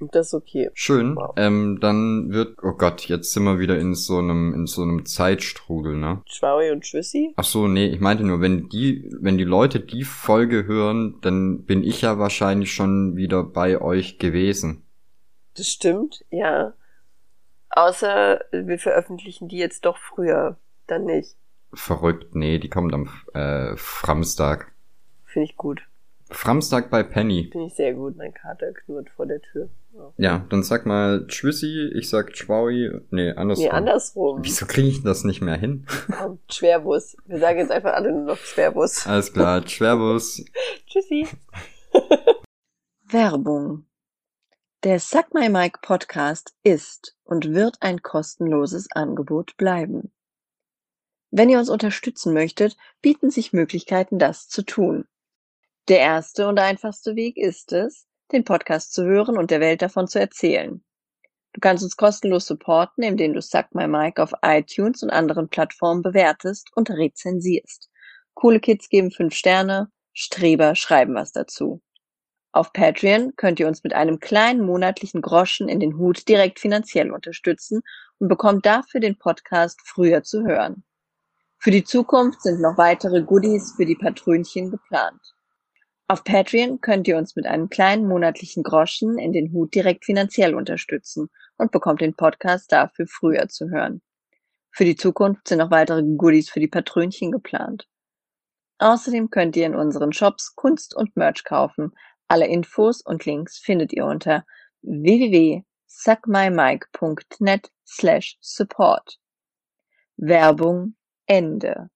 Und das ist okay. Schön. Wow. Ähm, dann wird, oh Gott, jetzt sind wir wieder in so einem, in so einem Zeitstrudel, ne? Schwaui und Tschüssi. Ach so, nee, ich meinte nur, wenn die, wenn die Leute die Folge hören, dann bin ich ja wahrscheinlich schon wieder bei euch gewesen. Das stimmt, ja. Außer wir veröffentlichen die jetzt doch früher. Dann nicht. Verrückt, nee, die kommt am äh, Framstag. Finde ich gut. Framstag bei Penny. Finde ich sehr gut. Mein Kater knurrt vor der Tür. Ja. Ja, dann sag mal Tschüssi, ich sag Schwaui. Nee, andersrum. Nee, andersrum. Wieso kriege ich das nicht mehr hin? Komm, Schwerbus. Wir sagen jetzt einfach alle nur noch Schwerbus. Alles klar, Schwerbus. [LAUGHS] Tschüssi. Werbung. Der Suck My Mic Podcast ist und wird ein kostenloses Angebot bleiben. Wenn ihr uns unterstützen möchtet, bieten sich Möglichkeiten, das zu tun. Der erste und einfachste Weg ist es, den Podcast zu hören und der Welt davon zu erzählen. Du kannst uns kostenlos supporten, indem du Suck My Mic auf iTunes und anderen Plattformen bewertest und rezensierst. Coole Kids geben fünf Sterne, Streber schreiben was dazu. Auf Patreon könnt ihr uns mit einem kleinen monatlichen Groschen in den Hut direkt finanziell unterstützen und bekommt dafür den Podcast früher zu hören. Für die Zukunft sind noch weitere Goodies für die Patrönchen geplant. Auf Patreon könnt ihr uns mit einem kleinen monatlichen Groschen in den Hut direkt finanziell unterstützen und bekommt den Podcast dafür früher zu hören. Für die Zukunft sind noch weitere Goodies für die Patrönchen geplant. Außerdem könnt ihr in unseren Shops Kunst und Merch kaufen. Alle Infos und Links findet ihr unter www.suckmymike.net slash support. Werbung Ende.